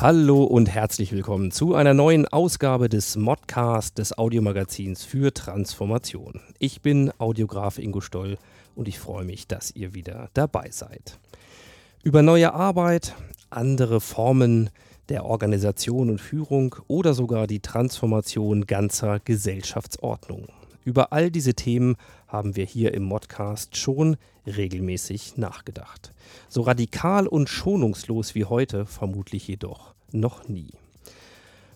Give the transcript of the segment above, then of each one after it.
Hallo und herzlich willkommen zu einer neuen Ausgabe des Modcast des Audiomagazins für Transformation. Ich bin Audiograf Ingo Stoll und ich freue mich, dass ihr wieder dabei seid. Über neue Arbeit, andere Formen der Organisation und Führung oder sogar die Transformation ganzer Gesellschaftsordnungen. Über all diese Themen haben wir hier im Modcast schon regelmäßig nachgedacht. So radikal und schonungslos wie heute vermutlich jedoch noch nie.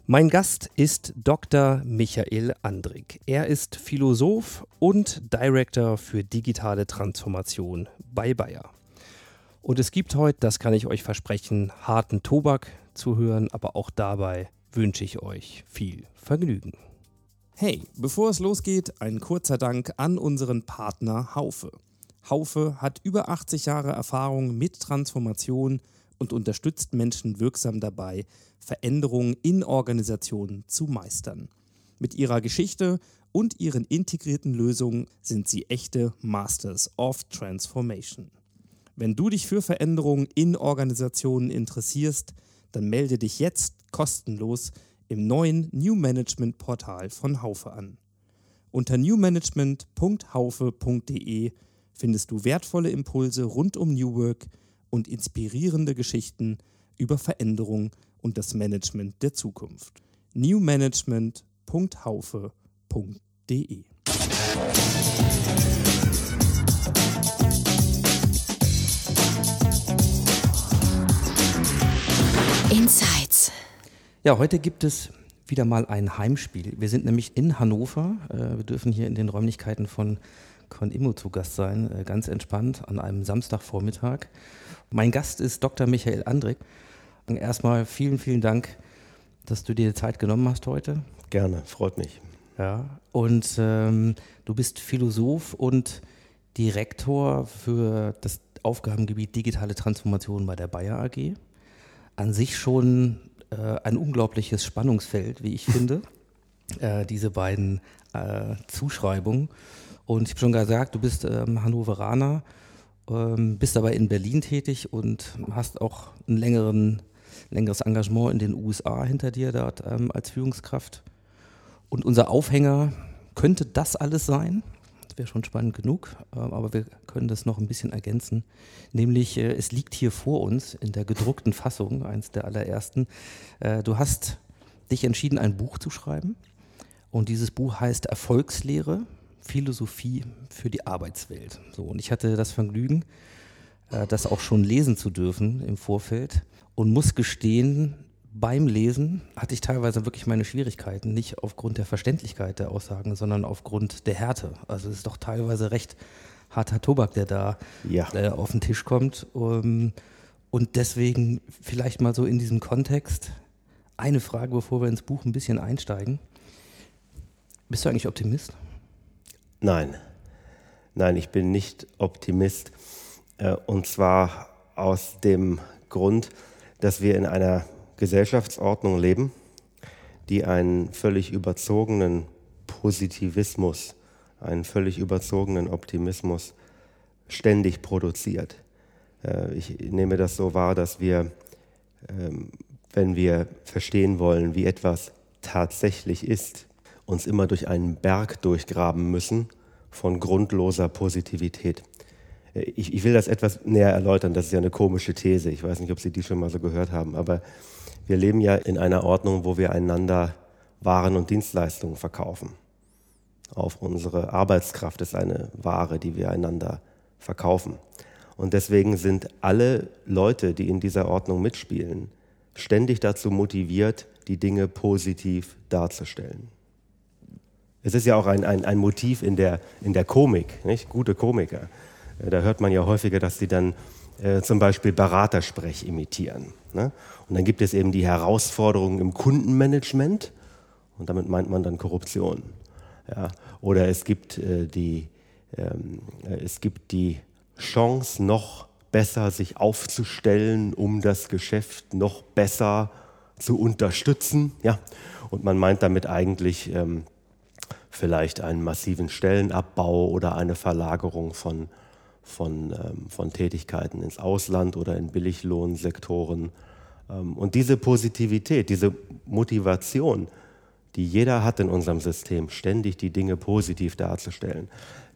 Mein Gast ist Dr. Michael Andrik. Er ist Philosoph und Director für digitale Transformation bei Bayer. Und es gibt heute, das kann ich euch versprechen, harten Tobak zu hören, aber auch dabei wünsche ich euch viel Vergnügen. Hey, bevor es losgeht, ein kurzer Dank an unseren Partner Haufe. Haufe hat über 80 Jahre Erfahrung mit Transformation und unterstützt Menschen wirksam dabei, Veränderungen in Organisationen zu meistern. Mit ihrer Geschichte und ihren integrierten Lösungen sind sie echte Masters of Transformation. Wenn du dich für Veränderungen in Organisationen interessierst, dann melde dich jetzt kostenlos im neuen New Management Portal von Haufe an. Unter newmanagement.haufe.de findest du wertvolle Impulse rund um New Work und inspirierende Geschichten über Veränderung und das Management der Zukunft. newmanagement.haufe.de Insights. Ja, heute gibt es wieder mal ein Heimspiel. Wir sind nämlich in Hannover. Äh, Wir dürfen hier in den Räumlichkeiten von Conimo zu Gast sein, äh, ganz entspannt an einem Samstagvormittag. Mein Gast ist Dr. Michael Andrik. Erstmal vielen, vielen Dank, dass du dir die Zeit genommen hast heute. Gerne, freut mich. Ja, und ähm, du bist Philosoph und Direktor für das Aufgabengebiet digitale Transformation bei der Bayer AG. An sich schon ein unglaubliches Spannungsfeld, wie ich finde, äh, diese beiden äh, Zuschreibungen. Und ich habe schon gesagt, du bist ähm, Hannoveraner, ähm, bist aber in Berlin tätig und hast auch ein längeren, längeres Engagement in den USA hinter dir dort ähm, als Führungskraft. Und unser Aufhänger könnte das alles sein. Das wäre schon spannend genug, äh, aber wir können das noch ein bisschen ergänzen. Nämlich, äh, es liegt hier vor uns in der gedruckten Fassung, eins der allerersten. Äh, Du hast dich entschieden, ein Buch zu schreiben. Und dieses Buch heißt Erfolgslehre, Philosophie für die Arbeitswelt. So, und ich hatte das Vergnügen, das auch schon lesen zu dürfen im Vorfeld und muss gestehen, beim Lesen hatte ich teilweise wirklich meine Schwierigkeiten, nicht aufgrund der Verständlichkeit der Aussagen, sondern aufgrund der Härte. Also es ist doch teilweise recht harter Tobak, der da Ja. äh, auf den Tisch kommt. Um, und deswegen vielleicht mal so in diesem Kontext eine Frage, bevor wir ins Buch ein bisschen einsteigen. Bist du eigentlich Optimist? Nein, nein, ich bin nicht Optimist. Äh, Und zwar aus dem Grund, dass wir in einer Gesellschaftsordnung leben, die einen völlig überzogenen Positivismus, einen völlig überzogenen Optimismus ständig produziert. Äh, Ich nehme das so wahr, dass wir, ähm, wenn wir verstehen wollen, wie etwas tatsächlich ist, uns immer durch einen Berg durchgraben müssen von grundloser Positivität. Äh, Ich, ich will das etwas näher erläutern, das ist ja eine komische These. Ich weiß nicht, ob Sie die schon mal so gehört haben, aber wir leben ja in einer Ordnung, wo wir einander Waren und Dienstleistungen verkaufen. Auf unsere Arbeitskraft ist eine Ware, die wir einander verkaufen. Und deswegen sind alle Leute, die in dieser Ordnung mitspielen, ständig dazu motiviert, die Dinge positiv darzustellen. Es ist ja auch ein, ein, ein Motiv in der, in der Komik, nicht? gute Komiker. Da hört man ja häufiger, dass sie dann äh, zum Beispiel Beratersprech imitieren. Ne? Und dann gibt es eben die Herausforderungen im Kundenmanagement Und damit meint man dann Korruption. Ja? Oder es gibt, äh, die, ähm, äh, es gibt die Chance, noch besser sich aufzustellen, um das Geschäft noch besser zu unterstützen. Ja? Und man meint damit eigentlich ähm, vielleicht einen massiven Stellenabbau oder eine Verlagerung von, von, ähm, von Tätigkeiten ins Ausland oder in Billiglohnsektoren. Ähm, und diese Positivität, diese Motivation, die jeder hat in unserem System, ständig die Dinge positiv darzustellen,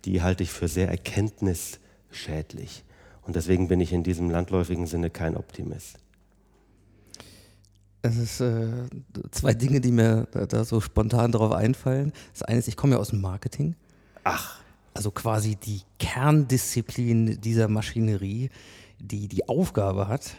die halte ich für sehr erkenntnisschädlich. Und deswegen bin ich in diesem landläufigen Sinne kein Optimist. Es ist äh, zwei Dinge, die mir da, da, so spontan darauf einfallen. Das eine ist, ich komme ja aus dem Marketing. Ach. Also quasi die Kerndisziplin dieser Maschinerie, die die Aufgabe hat,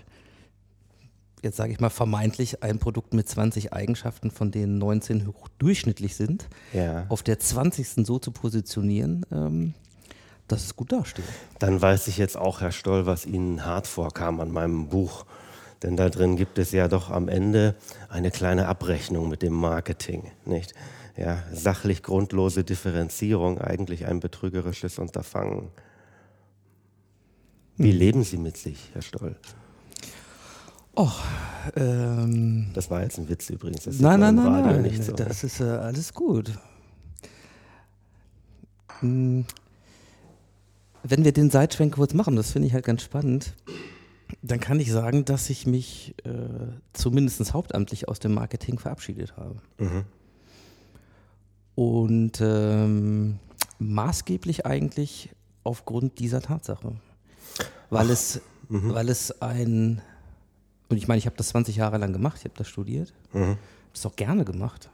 jetzt sage ich mal vermeintlich ein Produkt mit 20 Eigenschaften, von denen 19 durchschnittlich sind, ja. auf der 20. so zu positionieren, ähm, dass es gut dasteht. Dann weiß ich jetzt auch, Herr Stoll, was Ihnen hart vorkam an meinem Buch. Denn da drin gibt es ja doch am Ende eine kleine Abrechnung mit dem Marketing, nicht? Ja, sachlich grundlose Differenzierung, eigentlich ein betrügerisches Unterfangen. Wie hm. leben Sie mit sich, Herr Stoll? Oh, ähm, das war jetzt ein Witz übrigens. Das nein, nein, nein, nein, nicht so. das ist äh, alles gut. Hm. Wenn wir den Seitschwenk kurz machen, das finde ich halt ganz spannend, dann kann ich sagen, dass ich mich äh, zumindest hauptamtlich aus dem Marketing verabschiedet habe. Mhm. Und ähm, maßgeblich eigentlich aufgrund dieser Tatsache. Weil, Ach, es, mhm. weil es ein und ich meine, ich habe das 20 Jahre lang gemacht, ich habe das studiert, mhm. habe es auch gerne gemacht.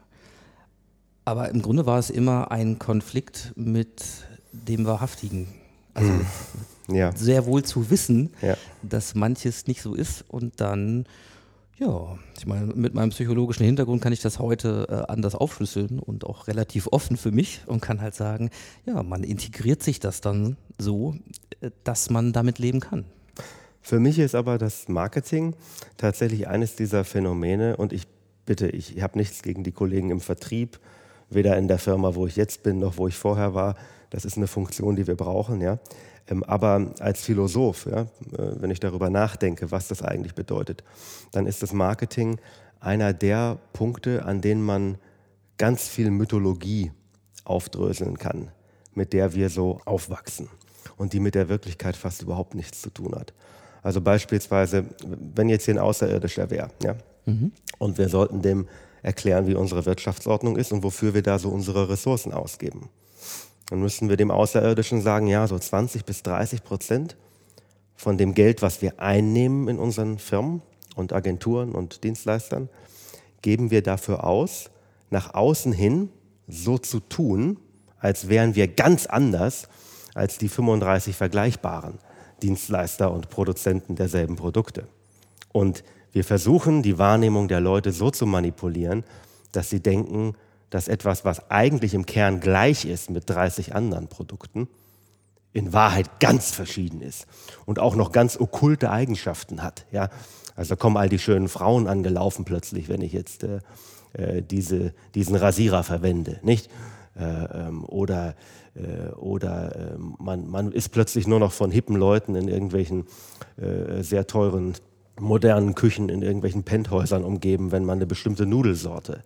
Aber im Grunde war es immer ein Konflikt mit dem Wahrhaftigen. Also mhm. ja. sehr wohl zu wissen, ja. dass manches nicht so ist und dann, ja, ich meine, mit meinem psychologischen Hintergrund kann ich das heute äh, anders aufschlüsseln und auch relativ offen für mich und kann halt sagen, ja, man integriert sich das dann so, äh, dass man damit leben kann. Für mich ist aber das Marketing tatsächlich eines dieser Phänomene und ich bitte, ich, ich habe nichts gegen die Kollegen im Vertrieb, weder in der Firma, wo ich jetzt bin, noch wo ich vorher war. Das ist eine Funktion, die wir brauchen, ja. Ähm, aber als Philosoph, ja, äh, wenn ich darüber nachdenke, was das eigentlich bedeutet, dann ist das Marketing einer der Punkte, an denen man ganz viel Mythologie aufdröseln kann, mit der wir so aufwachsen und die mit der Wirklichkeit fast überhaupt nichts zu tun hat. Also beispielsweise, wenn jetzt hier ein Außerirdischer wäre, ja, mhm. und wir sollten dem erklären, wie unsere Wirtschaftsordnung ist und wofür wir da so unsere Ressourcen ausgeben. Dann müssten wir dem Außerirdischen sagen, ja, so 20 bis 30 Prozent von dem Geld, was wir einnehmen in unseren Firmen und Agenturen und Dienstleistern, geben wir dafür aus, nach außen hin so zu tun, als wären wir ganz anders als die 35 Vergleichbaren. Dienstleister und Produzenten derselben Produkte. Und wir versuchen, die Wahrnehmung der Leute so zu manipulieren, dass sie denken, dass etwas, was eigentlich im Kern gleich ist mit 30 anderen Produkten, in Wahrheit ganz verschieden ist und auch noch ganz okkulte Eigenschaften hat. Ja? Also kommen all die schönen Frauen angelaufen plötzlich, wenn ich jetzt äh, äh diese, diesen Rasierer verwende, nicht? Äh, ähm, oder äh, oder äh, man, man ist plötzlich nur noch von hippen Leuten in irgendwelchen äh, sehr teuren modernen Küchen in irgendwelchen Penthäusern umgeben, wenn man eine bestimmte Nudelsorte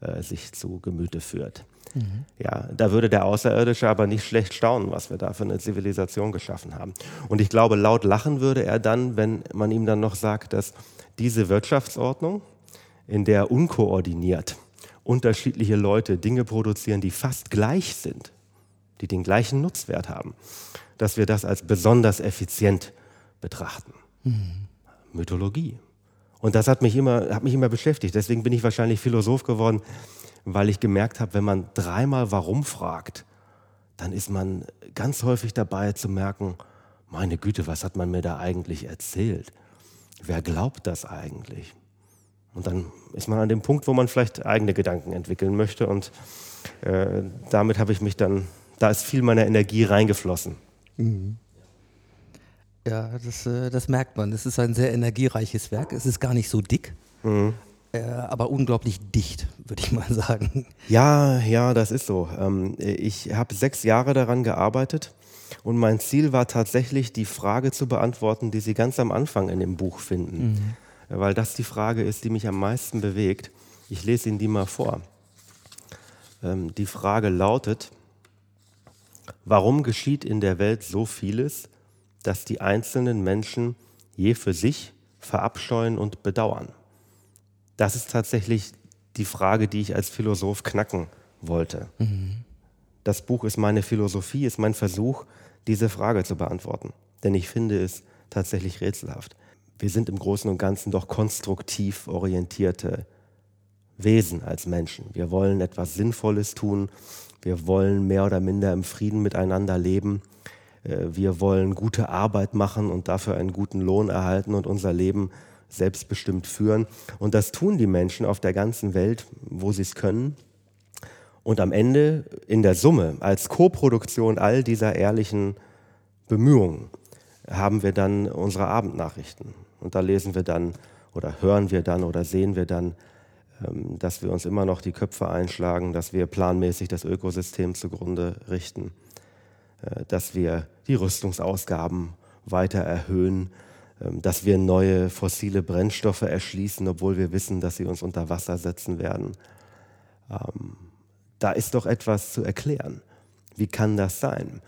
äh, sich zu Gemüte führt. Mhm. Ja, da würde der Außerirdische aber nicht schlecht staunen, was wir da für eine Zivilisation geschaffen haben. Und ich glaube, laut lachen würde er dann, wenn man ihm dann noch sagt, dass diese Wirtschaftsordnung, in der unkoordiniert unterschiedliche Leute Dinge produzieren, die fast gleich sind, die den gleichen Nutzwert haben, dass wir das als besonders effizient betrachten. Mhm. Mythologie. Und das hat mich, immer, hat mich immer beschäftigt. Deswegen bin ich wahrscheinlich Philosoph geworden, weil ich gemerkt habe, wenn man dreimal warum fragt, dann ist man ganz häufig dabei zu merken, meine Güte, was hat man mir da eigentlich erzählt? Wer glaubt das eigentlich? Und dann ist man an dem Punkt, wo man vielleicht eigene Gedanken entwickeln möchte. Und äh, damit habe ich mich dann da ist viel meiner Energie reingeflossen. Mhm. Ja, das, äh, das merkt man. Es ist ein sehr energiereiches Werk. Es ist gar nicht so dick. Mhm. äh, aber unglaublich dicht, würde ich mal sagen. Ja, ja, das ist so. Ähm, ich habe sechs Jahre daran gearbeitet und mein Ziel war tatsächlich, die Frage zu beantworten, die Sie ganz am Anfang in dem Buch finden. Mhm. Weil das die Frage ist, die mich am meisten bewegt. Ich lese Ihnen die mal vor. Ähm, die Frage lautet, warum geschieht in der Welt so vieles, dass die einzelnen Menschen je für sich verabscheuen und bedauern? Das ist tatsächlich die Frage, die ich als Philosoph knacken wollte. Mhm. Das Buch ist meine Philosophie, ist mein Versuch, diese Frage zu beantworten. Denn ich finde es tatsächlich rätselhaft. Wir sind im Großen und Ganzen doch konstruktiv orientierte Wesen als Menschen. Wir wollen etwas Sinnvolles tun. Wir wollen mehr oder minder im Frieden miteinander leben. Äh, wir wollen gute Arbeit machen und dafür einen guten Lohn erhalten und unser Leben selbstbestimmt führen. Und das tun die Menschen auf der ganzen Welt, wo sie es können. Und am Ende in der Summe, als Koproduktion all dieser ehrlichen Bemühungen, haben wir dann unsere Abendnachrichten. Und da lesen wir dann oder hören wir dann oder sehen wir dann, ähm, dass wir uns immer noch die Köpfe einschlagen, dass wir planmäßig das Ökosystem zugrunde richten, dass wir die Rüstungsausgaben weiter erhöhen, ähm, dass wir neue fossile Brennstoffe erschließen, obwohl wir wissen, dass sie uns unter Wasser setzen werden. Ähm, da ist doch etwas zu erklären. Wie kann das sein?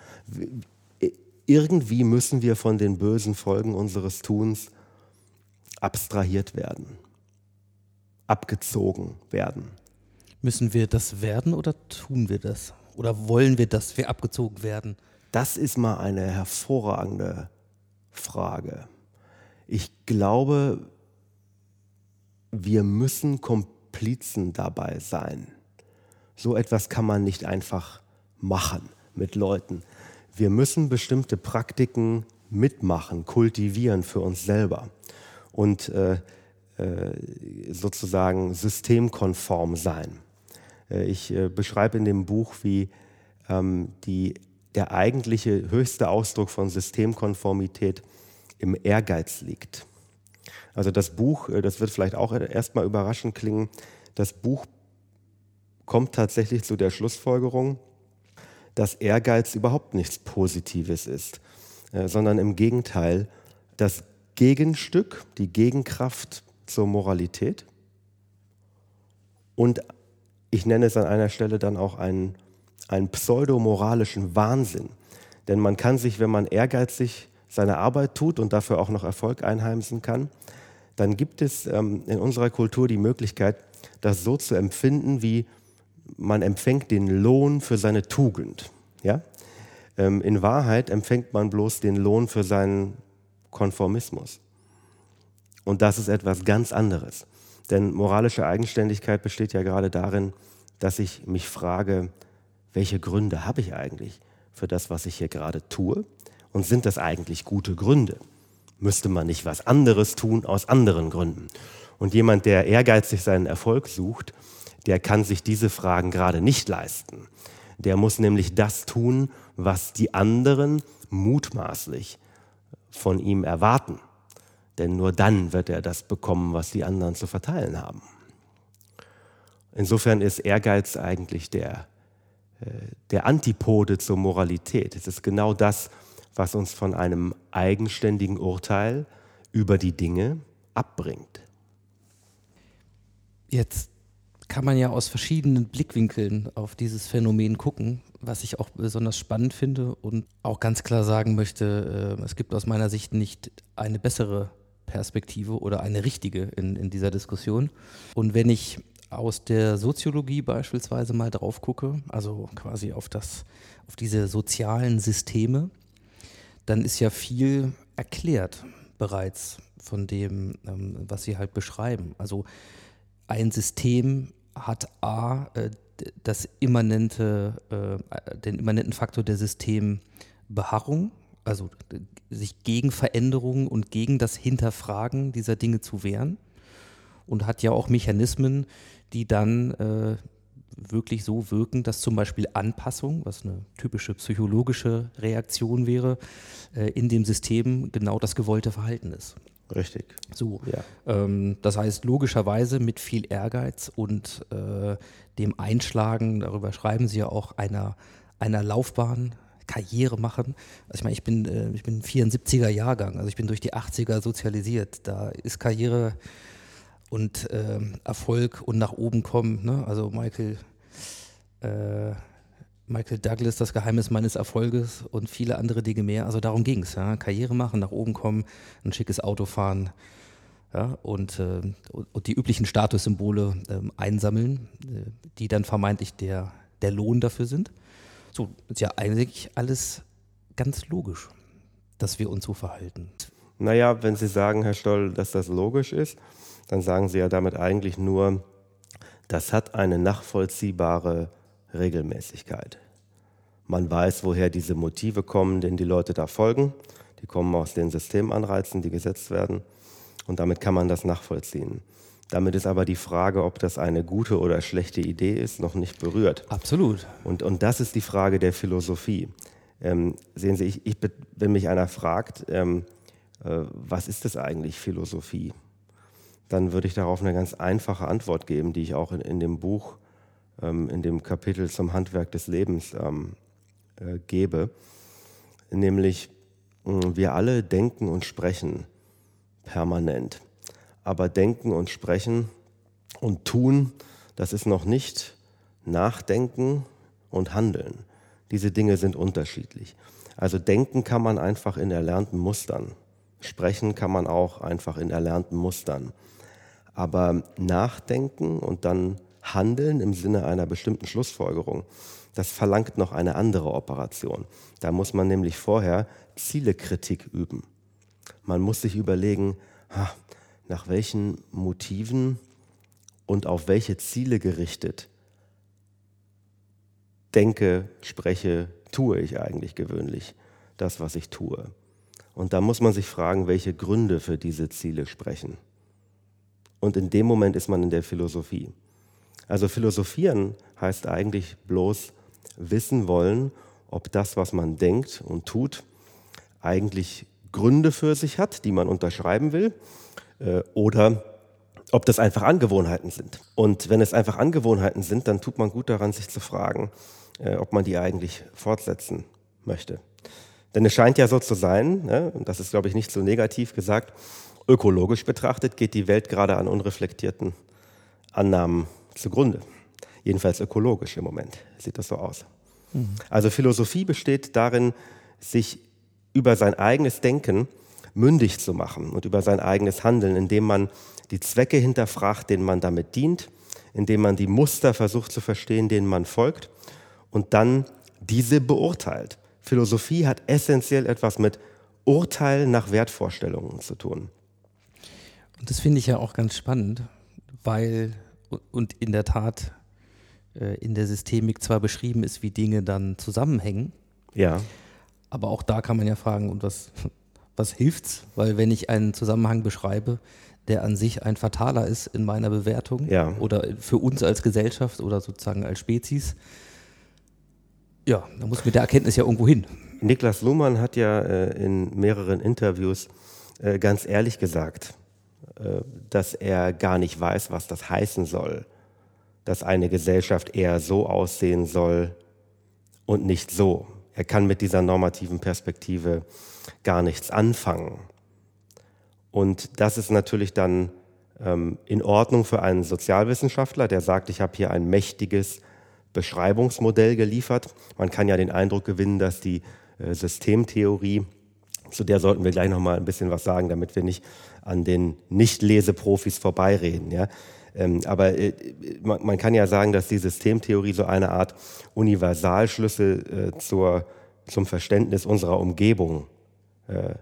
Irgendwie müssen wir von den bösen Folgen unseres Tuns abstrahiert werden, abgezogen werden. Müssen wir das werden oder tun wir das? Oder wollen wir, dass wir abgezogen werden? Das ist mal eine hervorragende Frage. Ich glaube, wir müssen Komplizen dabei sein. So etwas kann man nicht einfach machen mit Leuten. Wir müssen bestimmte Praktiken mitmachen, kultivieren für uns selber und äh, äh, sozusagen systemkonform sein. Äh, ich äh, beschreibe in dem Buch, wie ähm, die, der eigentliche höchste Ausdruck von Systemkonformität im Ehrgeiz liegt. Also das Buch, äh, das wird vielleicht auch erstmal überraschend klingen, das Buch kommt tatsächlich zu der Schlussfolgerung, dass Ehrgeiz überhaupt nichts Positives ist, sondern im Gegenteil das Gegenstück, die Gegenkraft zur Moralität. Und ich nenne es an einer Stelle dann auch einen, einen pseudomoralischen Wahnsinn. Denn man kann sich, wenn man ehrgeizig seine Arbeit tut und dafür auch noch Erfolg einheimsen kann, dann gibt es ähm, in unserer Kultur die Möglichkeit, das so zu empfinden, wie man empfängt den Lohn für seine Tugend. Ja? Ähm, in Wahrheit empfängt man bloß den Lohn für seinen Konformismus. Und das ist etwas ganz anderes. Denn moralische Eigenständigkeit besteht ja gerade darin, dass ich mich frage, welche Gründe habe ich eigentlich für das, was ich hier gerade tue? Und sind das eigentlich gute Gründe? Müsste man nicht was anderes tun aus anderen Gründen? Und jemand, der ehrgeizig seinen Erfolg sucht, der kann sich diese Fragen gerade nicht leisten. Der muss nämlich das tun, was die anderen mutmaßlich von ihm erwarten. Denn nur dann wird er das bekommen, was die anderen zu verteilen haben. Insofern ist Ehrgeiz eigentlich der, äh, der Antipode zur Moralität. Es ist genau das, was uns von einem eigenständigen Urteil über die Dinge abbringt. Jetzt kann man ja aus verschiedenen Blickwinkeln auf dieses Phänomen gucken, was ich auch besonders spannend finde und auch ganz klar sagen möchte, äh, es gibt aus meiner Sicht nicht eine bessere Perspektive oder eine richtige in, in dieser Diskussion. Und wenn ich aus der Soziologie beispielsweise mal drauf gucke, also quasi auf, das, auf diese sozialen Systeme, dann ist ja viel erklärt bereits von dem, ähm, was Sie halt beschreiben. Also ein System hat A äh, das immanente, äh, den immanenten Faktor der Systembeharrung, also sich gegen Veränderungen und gegen das Hinterfragen dieser Dinge zu wehren und hat ja auch Mechanismen, die dann äh, wirklich so wirken, dass zum Beispiel Anpassung, was eine typische psychologische Reaktion wäre, äh, in dem System genau das gewollte Verhalten ist. Richtig. So. Ja. Ähm, das heißt, logischerweise mit viel Ehrgeiz und äh, dem Einschlagen, darüber schreiben Sie ja auch, einer, einer Laufbahn, Karriere machen. Also ich meine, ich bin, äh, ich bin 74er Jahrgang, also ich bin durch die 80er sozialisiert. Da ist Karriere und ähm, Erfolg und nach oben kommen. Ne? Also Michael, äh, Michael Douglas, das Geheimnis meines Erfolges und viele andere Dinge mehr. Also darum ging es. Ja? Karriere machen, nach oben kommen, ein schickes Auto fahren ja? und, äh, und die üblichen Statussymbole ähm, einsammeln, äh, die dann vermeintlich der, der Lohn dafür sind. So, ist ja eigentlich alles ganz logisch, dass wir uns so verhalten. Naja, wenn Sie sagen, Herr Stoll, dass das logisch ist, dann sagen Sie ja damit eigentlich nur, das hat eine nachvollziehbare Regelmäßigkeit. Man weiß, woher diese Motive kommen, denen die Leute da folgen. Die kommen aus den Systemanreizen, die gesetzt werden. Und damit kann man das nachvollziehen. Damit ist aber die Frage, ob das eine gute oder schlechte Idee ist, noch nicht berührt. Absolut. Und, und das ist die Frage der Philosophie. Ähm, sehen Sie, ich, ich, wenn mich einer fragt, ähm, äh, was ist das eigentlich Philosophie, dann würde ich darauf eine ganz einfache Antwort geben, die ich auch in, in dem Buch, ähm, in dem Kapitel zum Handwerk des Lebens ähm, äh, gebe. Nämlich, mh, wir alle denken und sprechen permanent. Aber denken und sprechen und tun, das ist noch nicht nachdenken und handeln. Diese Dinge sind unterschiedlich. Also denken kann man einfach in erlernten Mustern. Sprechen kann man auch einfach in erlernten Mustern. Aber nachdenken und dann handeln im Sinne einer bestimmten Schlussfolgerung, das verlangt noch eine andere Operation. Da muss man nämlich vorher Zielekritik üben. Man muss sich überlegen, nach welchen Motiven und auf welche Ziele gerichtet denke, spreche, tue ich eigentlich gewöhnlich das, was ich tue. Und da muss man sich fragen, welche Gründe für diese Ziele sprechen. Und in dem Moment ist man in der Philosophie. Also philosophieren heißt eigentlich bloß wissen wollen, ob das, was man denkt und tut, eigentlich Gründe für sich hat, die man unterschreiben will, äh, oder ob das einfach Angewohnheiten sind. Und wenn es einfach Angewohnheiten sind, dann tut man gut daran, sich zu fragen, äh, ob man die eigentlich fortsetzen möchte. Denn es scheint ja so zu sein, ne, und das ist, glaube ich, nicht so negativ gesagt, ökologisch betrachtet geht die Welt gerade an unreflektierten Annahmen zugrunde. Jedenfalls ökologisch im Moment sieht das so aus. Mhm. Also Philosophie besteht darin, sich über sein eigenes Denken mündig zu machen und über sein eigenes Handeln, indem man die Zwecke hinterfragt, denen man damit dient, indem man die Muster versucht zu verstehen, denen man folgt und dann diese beurteilt. Philosophie hat essentiell etwas mit Urteil nach Wertvorstellungen zu tun. Und das finde ich ja auch ganz spannend, weil und in der Tat äh, in der Systemik zwar beschrieben ist, wie Dinge dann zusammenhängen. Ja. Aber auch da kann man ja fragen, und was, was hilft's? Weil wenn ich einen Zusammenhang beschreibe, der an sich ein fataler ist in meiner Bewertung ja. oder für uns als Gesellschaft oder sozusagen als Spezies, ja, da muss mit der Erkenntnis ja irgendwo hin. Niklas Luhmann hat ja äh, in mehreren Interviews äh, ganz ehrlich gesagt, äh, dass er gar nicht weiß, was das heißen soll, dass eine Gesellschaft eher so aussehen soll und nicht so. Er kann mit dieser normativen Perspektive gar nichts anfangen. Und das ist natürlich dann ähm, in Ordnung für einen Sozialwissenschaftler, der sagt, ich habe hier ein mächtiges Beschreibungsmodell geliefert. Man kann ja den Eindruck gewinnen, dass die äh, Systemtheorie, zu der sollten wir gleich noch mal ein bisschen was sagen, damit wir nicht an den Nicht-Leseprofis vorbeireden. Ja? Ähm, aber äh, man, man, kann ja sagen, dass die Systemtheorie so eine Art Universalschlüssel äh, zur, zum Verständnis unserer Umgebung äh,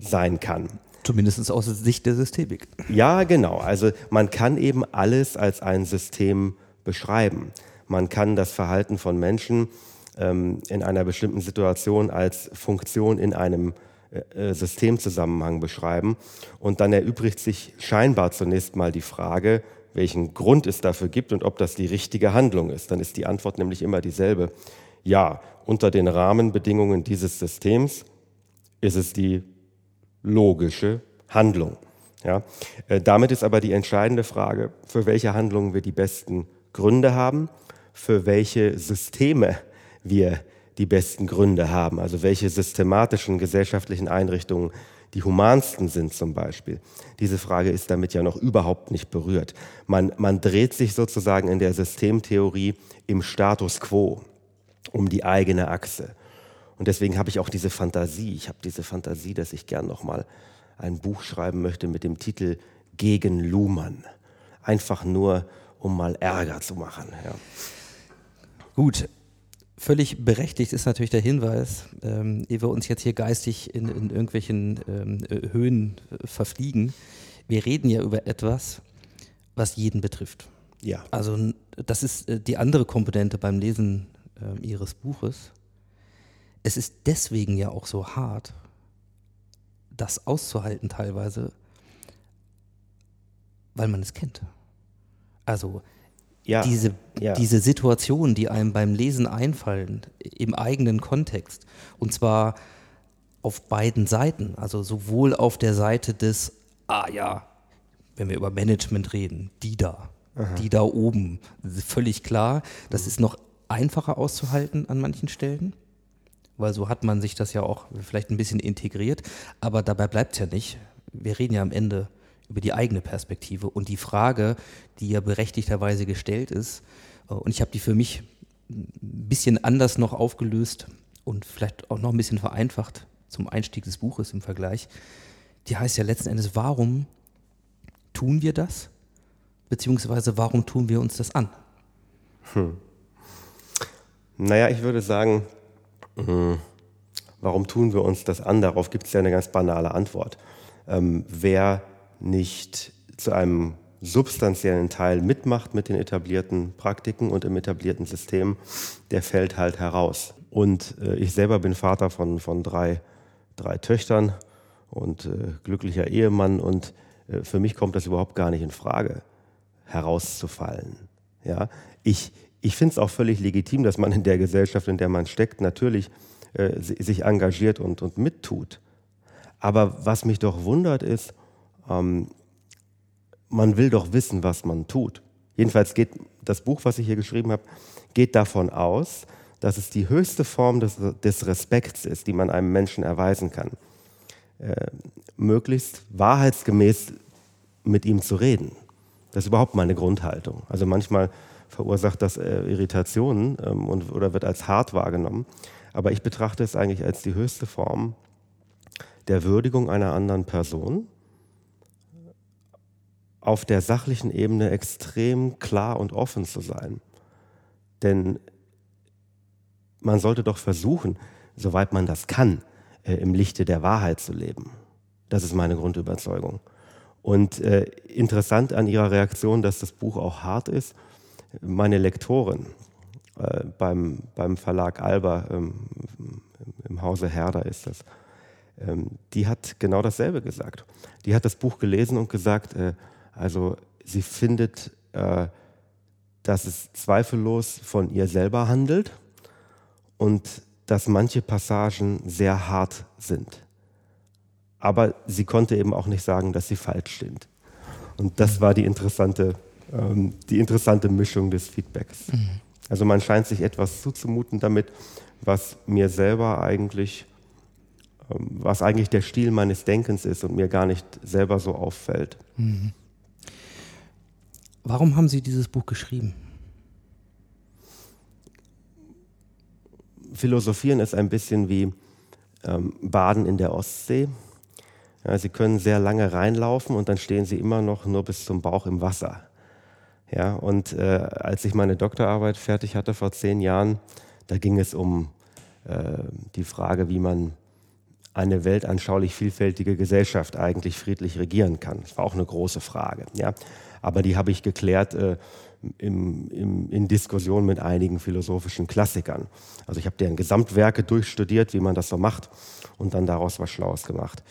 sein kann. Zumindest aus Sicht der Systemik. Ja, genau. Also man kann eben alles als ein System beschreiben. Man kann das Verhalten von Menschen ähm, in einer bestimmten Situation als Funktion in einem äh, äh, Systemzusammenhang beschreiben. Und dann erübrigt sich scheinbar zunächst mal die Frage, welchen Grund es dafür gibt und ob das die richtige Handlung ist. Dann ist die Antwort nämlich immer dieselbe. Ja, unter den Rahmenbedingungen dieses Systems ist es die logische Handlung. Ja? Äh, damit ist aber die entscheidende Frage, für welche Handlungen wir die besten Gründe haben, für welche Systeme wir die besten Gründe haben, also welche systematischen gesellschaftlichen Einrichtungen die humansten sind zum Beispiel. Diese Frage ist damit ja noch überhaupt nicht berührt. Man, man dreht sich sozusagen in der Systemtheorie im Status quo um die eigene Achse. Und deswegen habe ich auch diese Fantasie. Ich habe diese Fantasie, dass ich gern noch mal ein Buch schreiben möchte mit dem Titel Gegen Luhmann. Einfach nur, um mal Ärger zu machen. Ja. Gut, völlig berechtigt ist natürlich der Hinweis, ähm, ehe wir uns jetzt hier geistig in, in irgendwelchen ähm, äh, Höhen äh, verfliegen. Wir reden ja über etwas, was jeden betrifft. Ja. Also das ist äh, die andere Komponente beim Lesen äh, Ihres Buches. Es ist deswegen ja auch so hart, das auszuhalten teilweise, weil man es kennt. Also Ja, diese, ja. diese Situationen, die einem beim Lesen einfallen, im eigenen Kontext, und zwar auf beiden Seiten, also sowohl auf der Seite des, ah ja, wenn wir über Management reden, die da, die da oben, völlig klar, das ist noch einfacher auszuhalten an manchen Stellen, weil so hat man sich das ja auch vielleicht ein bisschen integriert, aber dabei bleibt es ja nicht. Wir reden ja am Ende über die eigene Perspektive und die Frage, die ja berechtigterweise gestellt ist, äh, und ich habe die für mich ein bisschen anders noch aufgelöst und vielleicht auch noch ein bisschen vereinfacht zum Einstieg des Buches im Vergleich, die heißt ja letzten Endes, warum tun wir das? Beziehungsweise warum tun wir uns das an? Naja, ich würde sagen, warum tun wir uns das an? Darauf gibt es ja eine ganz banale Antwort. Ähm, wer nicht zu einem substanziellen Teil mitmacht mit den etablierten Praktiken und im etablierten System, der fällt halt heraus. Und äh, ich selber bin Vater von, von drei, drei Töchtern und äh, glücklicher Ehemann und äh, für mich kommt das überhaupt gar nicht in Frage, herauszufallen. Ja? Ich, ich finde es auch völlig legitim, dass man in der Gesellschaft, in der man steckt, natürlich äh, si- sich engagiert und, und mittut. Aber was mich doch wundert ist, ähm, man will doch wissen, was man tut. Jedenfalls geht das Buch, was ich hier geschrieben habe, geht davon aus, dass es die höchste Form des, des Respekts ist, die man einem Menschen erweisen kann. Äh, möglichst wahrheitsgemäß mit ihm zu reden. Das ist überhaupt meine Grundhaltung. Also manchmal verursacht das äh, Irritationen ähm, und, oder wird als hart wahrgenommen. Aber ich betrachte es eigentlich als die höchste Form der Würdigung einer anderen Person auf der sachlichen Ebene extrem klar und offen zu sein. Denn man sollte doch versuchen, soweit man das kann, äh, im Lichte der Wahrheit zu leben. Das ist meine Grundüberzeugung. Und äh, interessant an Ihrer Reaktion, dass das Buch auch hart ist, meine Lektorin äh, beim, beim Verlag Alba, ähm, im Hause Herder ist das, ähm, die hat genau dasselbe gesagt. Die hat das Buch gelesen und gesagt, äh, also sie findet, äh, dass es zweifellos von ihr selber handelt und dass manche Passagen sehr hart sind. Aber sie konnte eben auch nicht sagen, dass sie falsch sind. Und das war die interessante, ähm, die interessante Mischung des Feedbacks. Also man scheint sich etwas zuzumuten damit, was mir selber eigentlich, ähm, was eigentlich der Stil meines Denkens ist und mir gar nicht selber so auffällt. Warum haben Sie dieses Buch geschrieben? Philosophieren ist ein bisschen wie ähm, Baden in der Ostsee. Ja, Sie können sehr lange reinlaufen und dann stehen Sie immer noch nur bis zum Bauch im Wasser. Ja, und äh, als ich meine Doktorarbeit fertig hatte vor zehn Jahren, da ging es um äh, die Frage, wie man eine weltanschaulich vielfältige Gesellschaft eigentlich friedlich regieren kann. Das war auch eine große Frage. Ja? Aber die habe ich geklärt äh, im, im, in Diskussion mit einigen philosophischen Klassikern. Also ich habe deren Gesamtwerke durchstudiert, wie man das so macht, und dann daraus was Schlaues gemacht.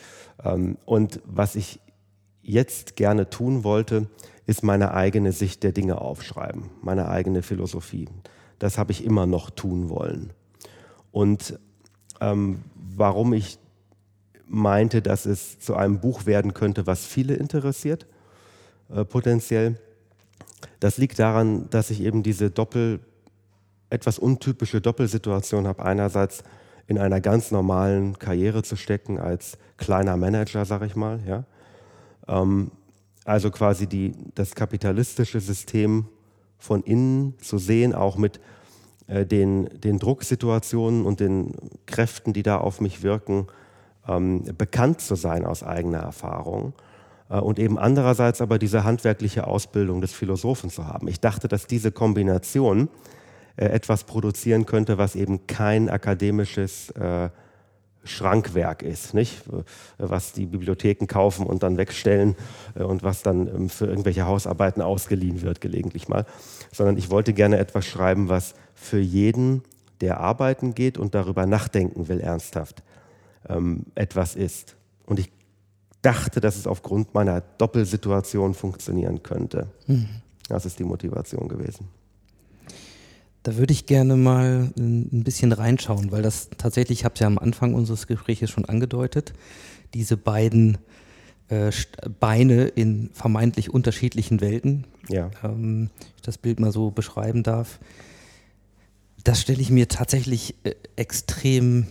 Ähm, und was ich jetzt gerne tun wollte, ist meine eigene Sicht der Dinge aufschreiben, meine eigene Philosophie. Das habe ich immer noch tun wollen. Und ähm, warum ich meinte, dass es zu einem Buch werden könnte, was viele interessiert, äh, potenziell. Das liegt daran, dass ich eben diese Doppel, etwas untypische Doppelsituation habe. Einerseits in einer ganz normalen Karriere zu stecken als kleiner Manager, sage ich mal. Ja? Ähm, also quasi die, das kapitalistische System von innen zu sehen, auch mit äh, den, den Drucksituationen und den Kräften, die da auf mich wirken, ähm, bekannt zu sein aus eigener Erfahrung. Äh, und eben andererseits aber diese handwerkliche Ausbildung des Philosophen zu haben. Ich dachte, dass diese Kombination äh, etwas produzieren könnte, was eben kein akademisches äh, Schrankwerk ist, nicht? was die Bibliotheken kaufen und dann wegstellen äh, und was dann ähm, für irgendwelche Hausarbeiten ausgeliehen wird, gelegentlich mal, sondern ich wollte gerne etwas schreiben, was für jeden, der arbeiten geht und darüber nachdenken will, ernsthaft ähm, etwas ist. Und ich dachte, dass es aufgrund meiner Doppelsituation funktionieren könnte. Mhm. Das ist die Motivation gewesen. Da würde ich gerne mal ein bisschen reinschauen, weil das tatsächlich, ich habe es ja am Anfang unseres Gesprächs schon angedeutet, diese beiden äh, Beine in vermeintlich unterschiedlichen Welten, ja. ähm, ich das Bild mal so beschreiben darf, das stelle ich mir tatsächlich äh, extrem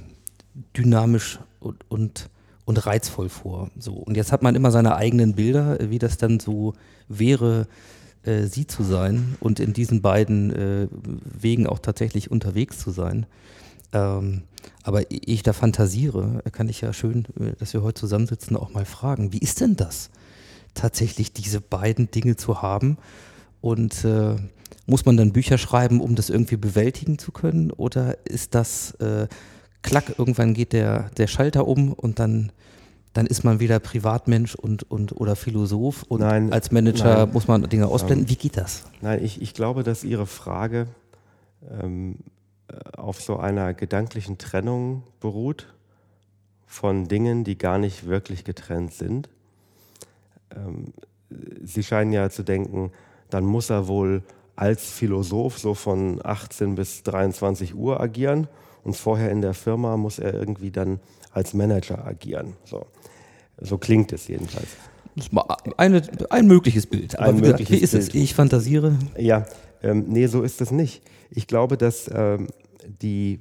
dynamisch und, und, und reizvoll vor. So. Und jetzt hat man immer seine eigenen Bilder, wie das dann so wäre, äh, sie zu sein und in diesen beiden äh, Wegen auch tatsächlich unterwegs zu sein. Ähm, aber ich da fantasiere, kann ich ja schön, äh, dass wir heute zusammensitzen, auch mal fragen, wie ist denn das, tatsächlich diese beiden Dinge zu haben? Und äh, muss man dann Bücher schreiben, um das irgendwie bewältigen zu können? Oder ist das, äh, klack, irgendwann geht der, der Schalter um und dann dann ist man wieder Privatmensch und, und oder Philosoph und nein, als Manager nein. muss man Dinge ausblenden. Ähm, Wie geht das? Nein, ich, ich glaube, dass Ihre Frage ähm, äh, auf so einer gedanklichen Trennung beruht von Dingen, die gar nicht wirklich getrennt sind. Ähm, Sie scheinen ja zu denken, dann muss er wohl als Philosoph so von 18 bis 23 Uhr agieren und vorher in der Firma muss er irgendwie dann als Manager agieren. So. So klingt es jedenfalls. Eine, ein mögliches Bild. Aber ein wie, mögliches wie ist Bild. es? Ich fantasiere. Ja, ähm, nee, so ist es nicht. Ich glaube, dass ähm, die,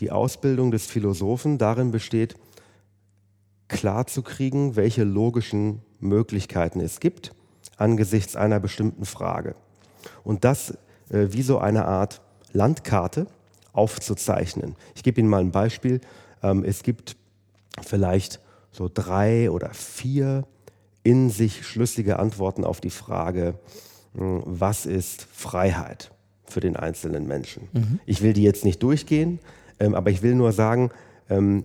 die Ausbildung des Philosophen darin besteht, klarzukriegen, welche logischen Möglichkeiten es gibt angesichts einer bestimmten Frage. Und das äh, wie so eine Art Landkarte aufzuzeichnen. Ich gebe Ihnen mal ein Beispiel. Ähm, es gibt vielleicht so drei oder vier in sich schlüssige Antworten auf die Frage, hm, was ist Freiheit für den einzelnen Menschen. Mhm. Ich will die jetzt nicht durchgehen, ähm, aber ich will nur sagen, ähm,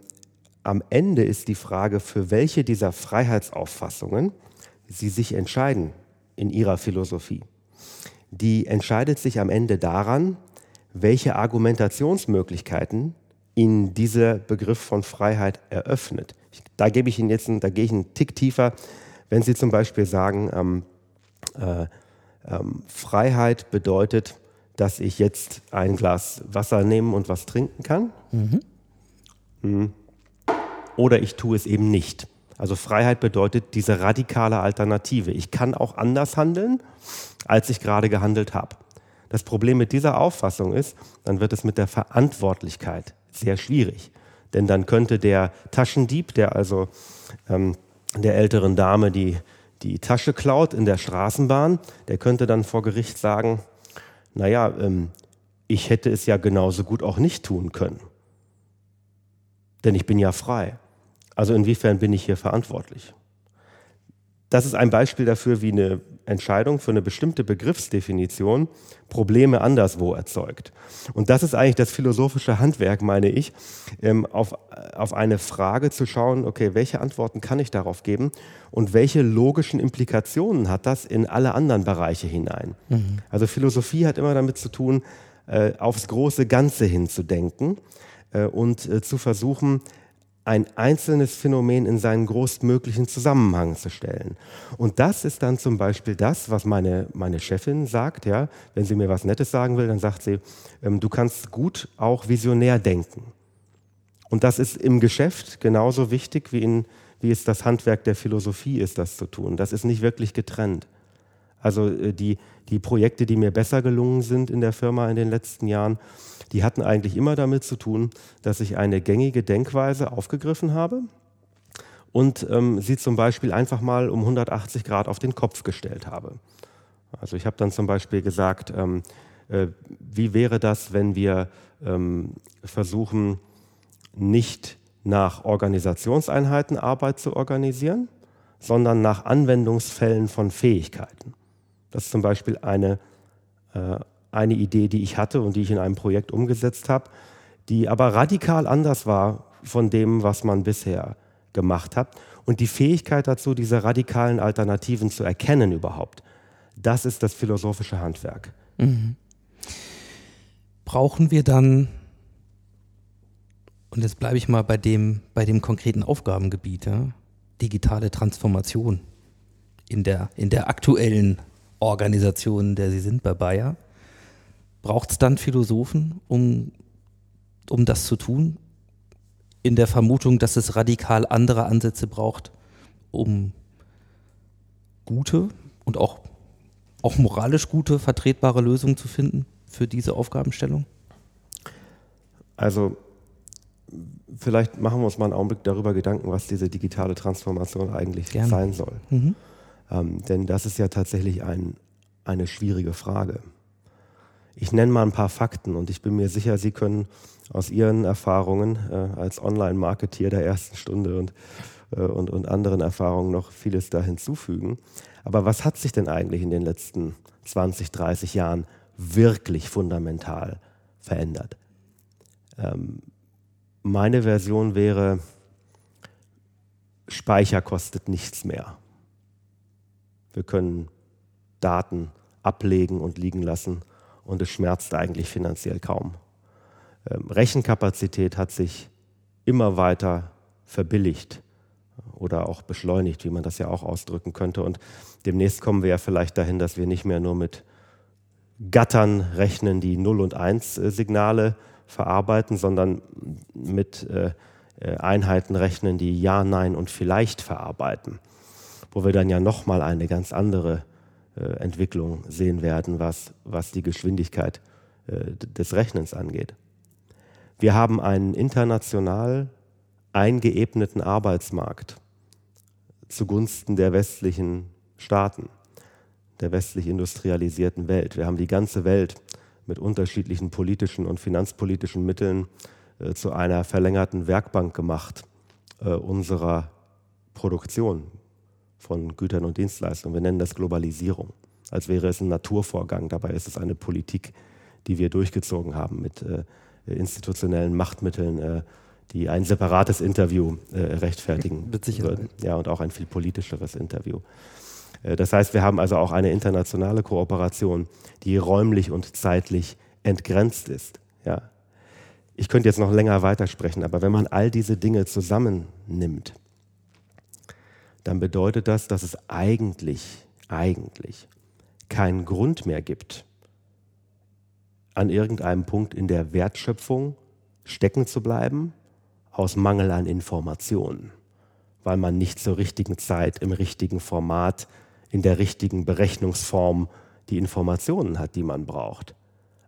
am Ende ist die Frage, für welche dieser Freiheitsauffassungen Sie sich entscheiden in Ihrer Philosophie. Die entscheidet sich am Ende daran, welche Argumentationsmöglichkeiten Ihnen dieser Begriff von Freiheit eröffnet. Ich, da gebe ich Ihnen jetzt, einen, da gehe ich einen Tick tiefer, wenn Sie zum Beispiel sagen, ähm, äh, ähm, Freiheit bedeutet, dass ich jetzt ein Glas Wasser nehmen und was trinken kann. Mhm. Mhm. Oder ich tue es eben nicht. Also Freiheit bedeutet diese radikale Alternative. Ich kann auch anders handeln, als ich gerade gehandelt habe. Das Problem mit dieser Auffassung ist, dann wird es mit der Verantwortlichkeit sehr schwierig. Denn dann könnte der Taschendieb, der also ähm, der älteren Dame die, die Tasche klaut in der Straßenbahn, der könnte dann vor Gericht sagen, naja, ähm, ich hätte es ja genauso gut auch nicht tun können. Denn ich bin ja frei. Also inwiefern bin ich hier verantwortlich? Das ist ein Beispiel dafür, wie eine Entscheidung für eine bestimmte Begriffsdefinition Probleme anderswo erzeugt. Und das ist eigentlich das philosophische Handwerk, meine ich, ähm, auf, auf eine Frage zu schauen, okay, welche Antworten kann ich darauf geben und welche logischen Implikationen hat das in alle anderen Bereiche hinein. Mhm. Also Philosophie hat immer damit zu tun, äh, aufs große Ganze hinzudenken äh, und äh, zu versuchen, ein einzelnes Phänomen in seinen größtmöglichen Zusammenhang zu stellen. Und das ist dann zum Beispiel das, was meine, meine Chefin sagt. Ja? Wenn sie mir was Nettes sagen will, dann sagt sie, ähm, du kannst gut auch visionär denken. Und das ist im Geschäft genauso wichtig, wie, in, wie es das Handwerk der Philosophie ist, das zu tun. Das ist nicht wirklich getrennt. Also äh, die, die Projekte, die mir besser gelungen sind in der Firma in den letzten Jahren, die hatten eigentlich immer damit zu tun, dass ich eine gängige Denkweise aufgegriffen habe und ähm, sie zum Beispiel einfach mal um 180 Grad auf den Kopf gestellt habe. Also ich habe dann zum Beispiel gesagt, ähm, äh, wie wäre das, wenn wir ähm, versuchen, nicht nach Organisationseinheiten Arbeit zu organisieren, sondern nach Anwendungsfällen von Fähigkeiten. Das ist zum Beispiel eine, äh, eine Idee, die ich hatte und die ich in einem Projekt umgesetzt habe, die aber radikal anders war von dem, was man bisher gemacht hat. Und die Fähigkeit dazu, diese radikalen Alternativen zu erkennen überhaupt, das ist das philosophische Handwerk. Mhm. Brauchen wir dann, und jetzt bleibe ich mal bei dem, bei dem konkreten Aufgabengebiet, ja, digitale Transformation in der, in der aktuellen Organisation, in der Sie sind bei Bayer. Braucht es dann Philosophen, um, um das zu tun? In der Vermutung, dass es radikal andere Ansätze braucht, um gute und auch, auch moralisch gute, vertretbare Lösungen zu finden für diese Aufgabenstellung? Also vielleicht machen wir uns mal einen Augenblick darüber Gedanken, was diese digitale Transformation eigentlich Gerne. sein soll. Mhm. Ähm, denn das ist ja tatsächlich ein, eine schwierige Frage. Ich nenne mal ein paar Fakten und ich bin mir sicher, Sie können aus Ihren Erfahrungen äh, als Online-Marketeer der ersten Stunde und, äh, und, und anderen Erfahrungen noch vieles da hinzufügen. Aber was hat sich denn eigentlich in den letzten 20, 30 Jahren wirklich fundamental verändert? Ähm, meine Version wäre, Speicher kostet nichts mehr. Wir können Daten ablegen und liegen lassen und es schmerzt eigentlich finanziell kaum. Ähm, Rechenkapazität hat sich immer weiter verbilligt oder auch beschleunigt, wie man das ja auch ausdrücken könnte. Und demnächst kommen wir ja vielleicht dahin, dass wir nicht mehr nur mit Gattern rechnen, die 0 und 1 äh, Signale verarbeiten, sondern mit äh, äh, Einheiten rechnen, die Ja, Nein und Vielleicht verarbeiten, wo wir dann ja nochmal eine ganz andere äh, Entwicklung sehen werden, was, was die Geschwindigkeit äh, des Rechnens angeht. Wir haben einen international eingeebneten Arbeitsmarkt zugunsten der westlichen Staaten, der westlich industrialisierten Welt. Wir haben die ganze Welt mit unterschiedlichen politischen und finanzpolitischen Mitteln äh, zu einer verlängerten Werkbank gemacht äh, unserer Produktion von Gütern und Dienstleistungen. Wir nennen das Globalisierung, als wäre es ein Naturvorgang. Dabei ist es eine Politik, die wir durchgezogen haben mit äh, institutionellen Machtmitteln, äh, die ein separates Interview äh, rechtfertigen würden. Ja, und auch ein viel politischeres Interview. Äh, das heißt, wir haben also auch eine internationale Kooperation, die räumlich und zeitlich entgrenzt ist. Ja. Ich könnte jetzt noch länger weitersprechen, aber wenn man all diese Dinge zusammennimmt, dann bedeutet das, dass es eigentlich, eigentlich keinen Grund mehr gibt, an irgendeinem Punkt in der Wertschöpfung stecken zu bleiben, aus Mangel an Informationen, weil man nicht zur richtigen Zeit im richtigen Format in der richtigen Berechnungsform die Informationen hat, die man braucht.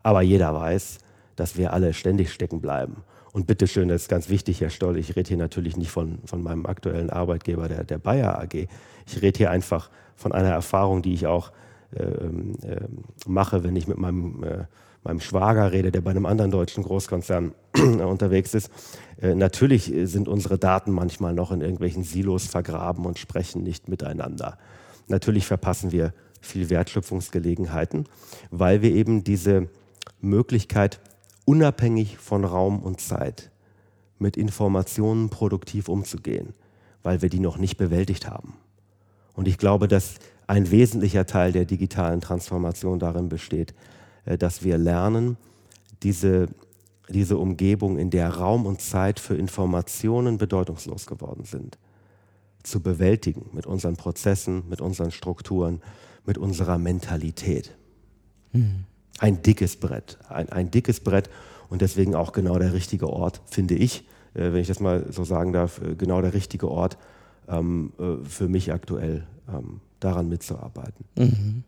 Aber jeder weiß, dass wir alle ständig stecken bleiben. Und bitteschön, das ist ganz wichtig, Herr Stoll, ich rede hier natürlich nicht von, von meinem aktuellen Arbeitgeber, der, der Bayer AG. Ich rede hier einfach von einer Erfahrung, die ich auch äh, äh, mache, wenn ich mit meinem, äh, meinem Schwager rede, der bei einem anderen deutschen Großkonzern unterwegs ist. Äh, natürlich sind unsere Daten manchmal noch in irgendwelchen Silos vergraben und sprechen nicht miteinander. Natürlich verpassen wir viel Wertschöpfungsgelegenheiten, weil wir eben diese Möglichkeit, unabhängig von Raum und Zeit mit Informationen produktiv umzugehen, weil wir die noch nicht bewältigt haben. Und ich glaube, dass ein wesentlicher Teil der digitalen Transformation darin besteht, äh, dass wir lernen, diese, diese Umgebung, in der Raum und Zeit für Informationen bedeutungslos geworden sind, zu bewältigen mit unseren Prozessen, mit unseren Strukturen, mit unserer Mentalität. Mhm. Ein dickes Brett, ein, ein dickes Brett und deswegen auch genau der richtige Ort, finde ich, äh, wenn ich das mal so sagen darf, äh, genau der richtige Ort ähm, äh, für mich aktuell, ähm, daran mitzuarbeiten. Mhm.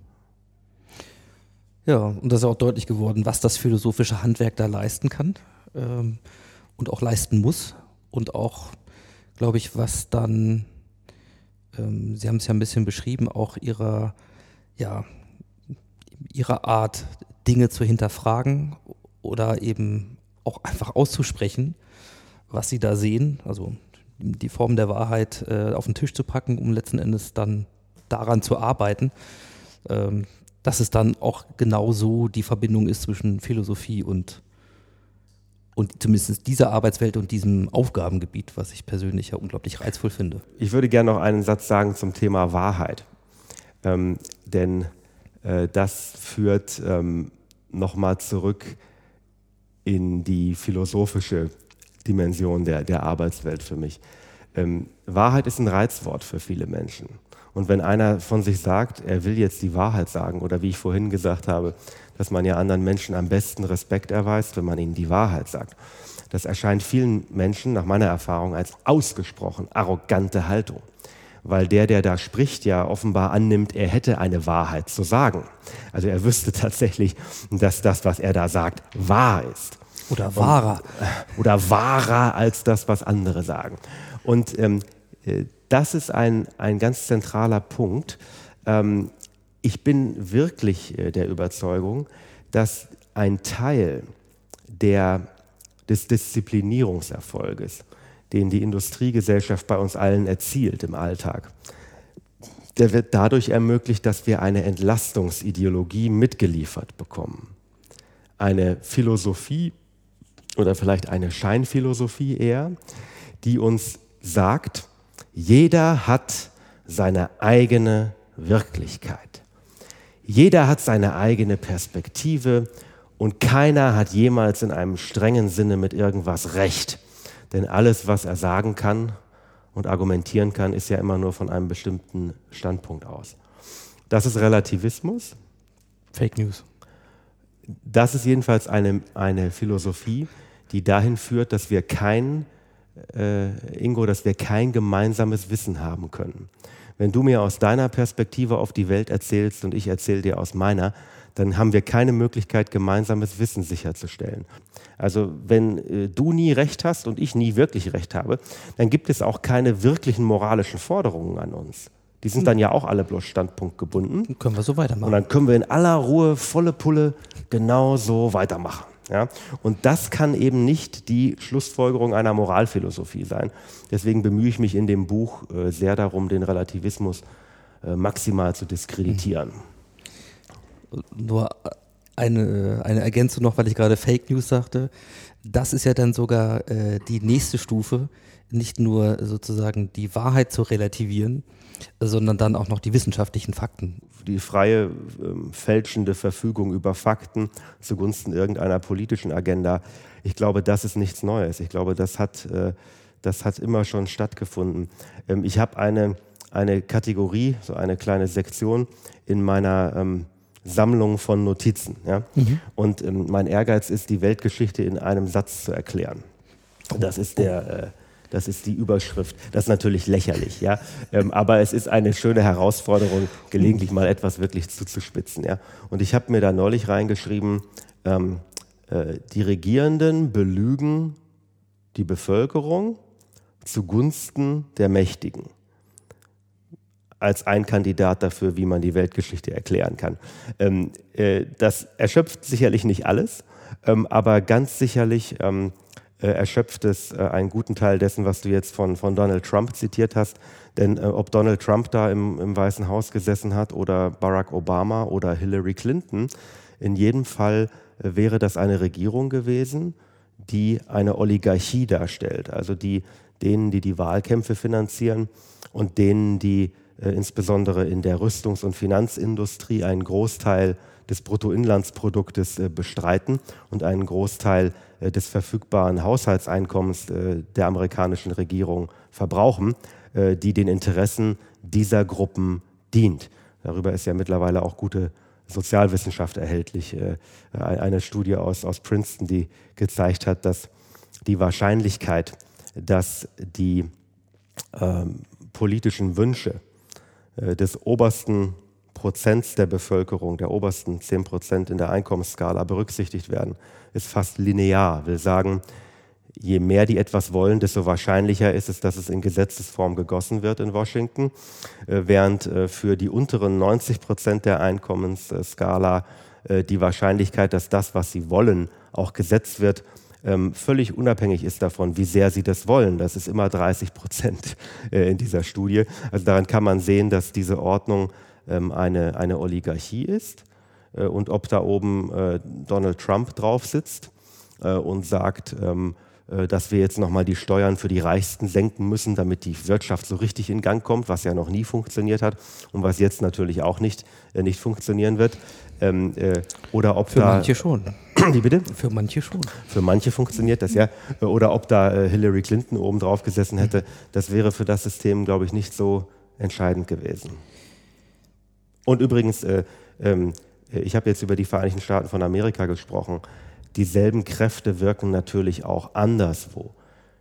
Ja, und das ist auch deutlich geworden, was das philosophische Handwerk da leisten kann ähm, und auch leisten muss. Und auch, glaube ich, was dann, ähm, Sie haben es ja ein bisschen beschrieben, auch Ihrer, ja, Ihrer Art, Dinge zu hinterfragen oder eben auch einfach auszusprechen, was Sie da sehen. Also die Form der Wahrheit äh, auf den Tisch zu packen, um letzten Endes dann daran zu arbeiten. Ähm, dass es dann auch genau so die Verbindung ist zwischen Philosophie und, und zumindest dieser Arbeitswelt und diesem Aufgabengebiet, was ich persönlich ja unglaublich reizvoll finde. Ich würde gerne noch einen Satz sagen zum Thema Wahrheit. Ähm, denn äh, das führt ähm, nochmal zurück in die philosophische Dimension der, der Arbeitswelt für mich. Ähm, Wahrheit ist ein Reizwort für viele Menschen. Und wenn einer von sich sagt, er will jetzt die Wahrheit sagen, oder wie ich vorhin gesagt habe, dass man ja anderen Menschen am besten Respekt erweist, wenn man ihnen die Wahrheit sagt, das erscheint vielen Menschen nach meiner Erfahrung als ausgesprochen arrogante Haltung. Weil der, der da spricht, ja offenbar annimmt, er hätte eine Wahrheit zu sagen. Also er wüsste tatsächlich, dass das, was er da sagt, wahr ist. Oder wahrer. Und, oder wahrer als das, was andere sagen. Und ähm, äh, das ist ein, ein ganz zentraler Punkt. Ähm, ich bin wirklich äh, der Überzeugung, dass ein Teil der, des Disziplinierungserfolges, den die Industriegesellschaft bei uns allen erzielt im Alltag, der wird dadurch ermöglicht, dass wir eine Entlastungsideologie mitgeliefert bekommen. Eine Philosophie oder vielleicht eine Scheinphilosophie eher, die uns sagt, jeder hat seine eigene Wirklichkeit. Jeder hat seine eigene Perspektive und keiner hat jemals in einem strengen Sinne mit irgendwas recht. Denn alles, was er sagen kann und argumentieren kann, ist ja immer nur von einem bestimmten Standpunkt aus. Das ist Relativismus. Fake News. Das ist jedenfalls eine, eine Philosophie, die dahin führt, dass wir kein äh, Ingo, dass wir kein gemeinsames Wissen haben können. Wenn du mir aus deiner Perspektive auf die Welt erzählst und ich erzähle dir aus meiner, dann haben wir keine Möglichkeit, gemeinsames Wissen sicherzustellen. Also wenn äh, du nie recht hast und ich nie wirklich recht habe, dann gibt es auch keine wirklichen moralischen Forderungen an uns. Die sind dann ja auch alle bloß standpunktgebunden. Dann können wir so weitermachen. Und dann können wir in aller Ruhe, volle Pulle, genau so weitermachen. Ja? Und das kann eben nicht die Schlussfolgerung einer Moralphilosophie sein. Deswegen bemühe ich mich in dem Buch äh, sehr darum, den Relativismus äh, maximal zu diskreditieren. Nur eine, eine Ergänzung noch, weil ich gerade Fake News sagte. Das ist ja dann sogar äh, die nächste Stufe, nicht nur sozusagen die Wahrheit zu relativieren, sondern dann auch noch die wissenschaftlichen Fakten. Die freie, ähm, fälschende Verfügung über Fakten zugunsten irgendeiner politischen Agenda, ich glaube, das ist nichts Neues. Ich glaube, das hat, äh, das hat immer schon stattgefunden. Ähm, ich habe eine, eine Kategorie, so eine kleine Sektion in meiner ähm, Sammlung von Notizen. Ja? Mhm. Und ähm, mein Ehrgeiz ist, die Weltgeschichte in einem Satz zu erklären. Das ist der. Äh, das ist die Überschrift. Das ist natürlich lächerlich, ja. Ähm, aber es ist eine schöne Herausforderung, gelegentlich mal etwas wirklich zuzuspitzen, ja. Und ich habe mir da neulich reingeschrieben, ähm, äh, die Regierenden belügen die Bevölkerung zugunsten der Mächtigen als ein Kandidat dafür, wie man die Weltgeschichte erklären kann. Ähm, äh, das erschöpft sicherlich nicht alles, ähm, aber ganz sicherlich ähm, äh, erschöpft es äh, einen guten Teil dessen, was du jetzt von, von Donald Trump zitiert hast. Denn äh, ob Donald Trump da im, im Weißen Haus gesessen hat oder Barack Obama oder Hillary Clinton, in jedem Fall äh, wäre das eine Regierung gewesen, die eine Oligarchie darstellt, also die denen, die die Wahlkämpfe finanzieren und denen, die insbesondere in der Rüstungs- und Finanzindustrie einen Großteil des Bruttoinlandsproduktes äh, bestreiten und einen Großteil äh, des verfügbaren Haushaltseinkommens äh, der amerikanischen Regierung verbrauchen, äh, die den Interessen dieser Gruppen dient. Darüber ist ja mittlerweile auch gute Sozialwissenschaft erhältlich. Eine Studie aus, aus Princeton, die gezeigt hat, dass die Wahrscheinlichkeit, dass die ähm, politischen Wünsche äh, des obersten Prozents der Bevölkerung, der obersten 10 Prozent in der Einkommensskala berücksichtigt werden, ist fast linear. Will sagen, je mehr die etwas wollen, desto wahrscheinlicher ist es, dass es in Gesetzesform gegossen wird in Washington, äh, während äh, für die unteren 90 Prozent der Einkommensskala äh, die Wahrscheinlichkeit, dass das, was sie wollen, auch gesetzt wird, ähm, völlig unabhängig ist davon, wie sehr sie das wollen. Das ist immer 30 Prozent in dieser Studie. Also daran kann man sehen, dass diese Ordnung ähm, eine, eine Oligarchie ist und ob da oben Donald Trump drauf sitzt und sagt, ähm, äh, dass wir jetzt nochmal die Steuern für die Reichsten senken müssen, damit die Wirtschaft so richtig in Gang kommt, was ja noch nie funktioniert hat und was jetzt natürlich auch nicht, äh, nicht funktionieren wird. Ähm, äh, oder ob für da, manche schon. Wie bitte? Für manche schon. Für manche funktioniert das, ja. Äh, oder ob da äh, Hillary Clinton oben drauf gesessen hätte, das wäre für das System, glaube ich, nicht so entscheidend gewesen. Und übrigens, äh, ähm, ich habe jetzt über die Vereinigten Staaten von Amerika gesprochen dieselben Kräfte wirken natürlich auch anderswo.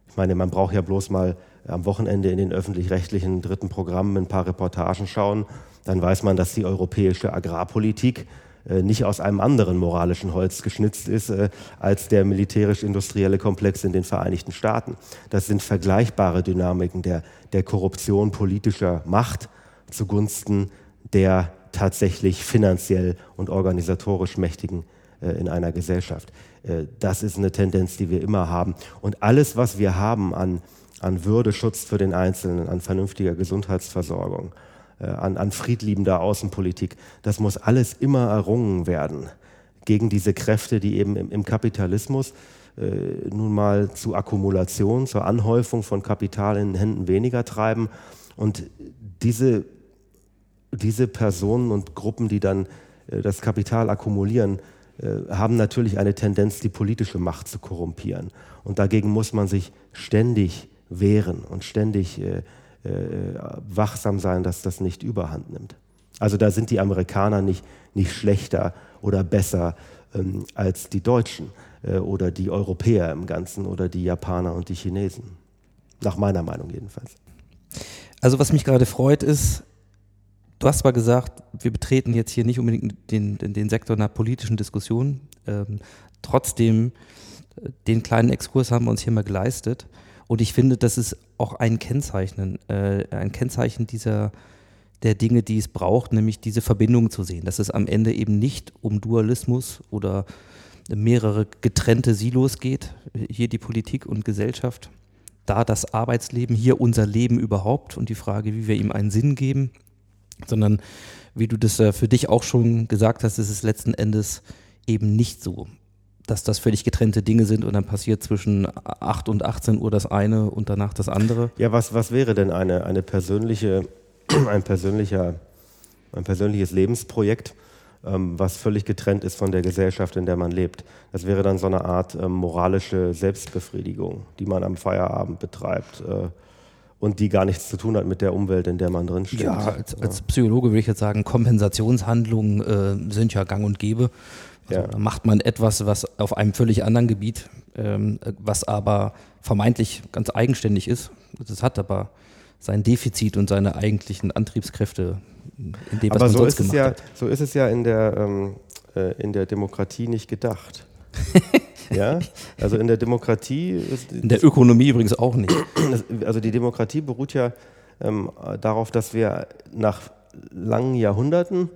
Ich meine, man braucht ja bloß mal am Wochenende in den öffentlich-rechtlichen dritten Programmen ein paar Reportagen schauen, dann weiß man, dass die europäische Agrarpolitik äh, nicht aus einem anderen moralischen Holz geschnitzt ist äh, als der militärisch-industrielle Komplex in den Vereinigten Staaten. Das sind vergleichbare Dynamiken der, der Korruption politischer Macht zugunsten der tatsächlich finanziell und organisatorisch mächtigen in einer Gesellschaft. Äh, das ist eine Tendenz, die wir immer haben. Und alles, was wir haben an, an Würdeschutz für den Einzelnen, an vernünftiger Gesundheitsversorgung, äh, an, an friedliebender Außenpolitik, das muss alles immer errungen werden gegen diese Kräfte, die eben im, im Kapitalismus äh, nun mal zu Akkumulation, zur Anhäufung von Kapital in den Händen weniger treiben. Und diese, diese Personen und Gruppen, die dann äh, das Kapital akkumulieren, äh, haben natürlich eine Tendenz, die politische Macht zu korrumpieren. Und dagegen muss man sich ständig wehren und ständig äh, äh, wachsam sein, dass das nicht überhand nimmt. Also da sind die Amerikaner nicht, nicht schlechter oder besser ähm, als die Deutschen äh, oder die Europäer im Ganzen oder die Japaner und die Chinesen. Nach meiner Meinung jedenfalls. Also was mich gerade freut ist, Du hast zwar gesagt, wir betreten jetzt hier nicht unbedingt den, den, Sektor einer politischen Diskussion. Ähm, trotzdem, äh, den kleinen Exkurs haben wir uns hier mal geleistet. Und ich finde, das ist auch ein Kennzeichen, äh, ein Kennzeichen dieser, der Dinge, die es braucht, nämlich diese Verbindung zu sehen. Dass es am Ende eben nicht um Dualismus oder mehrere getrennte Silos geht, hier die Politik und Gesellschaft, da das Arbeitsleben, hier unser Leben überhaupt und die Frage, wie wir ihm einen Sinn geben sondern wie du das äh, für dich auch schon gesagt hast, ist es letzten Endes eben nicht so, dass das völlig getrennte Dinge sind und dann passiert zwischen 8 und 18 Uhr das eine und danach das andere. Ja, was, was wäre denn eine, eine persönliche, ein, persönlicher, ein persönliches Lebensprojekt, ähm, was völlig getrennt ist von der Gesellschaft, in der man lebt? Das wäre dann so eine Art ähm, moralische Selbstbefriedigung, die man am Feierabend betreibt. Äh, und die gar nichts zu tun hat mit der Umwelt, in der man drin steht. Ja, als, als Psychologe würde ich jetzt sagen, Kompensationshandlungen äh, sind ja gang und gäbe. Also ja. Da macht man etwas, was auf einem völlig anderen Gebiet, ähm, was aber vermeintlich ganz eigenständig ist. Das hat aber sein Defizit und seine eigentlichen Antriebskräfte in dem, was aber man so sonst ist es gemacht ja, hat. So ist es ja in der, ähm, äh, in der Demokratie nicht gedacht. Ja, also in der Demokratie. Ist, in der Ökonomie übrigens auch nicht. Also die Demokratie beruht ja ähm, darauf, dass wir nach langen Jahrhunderten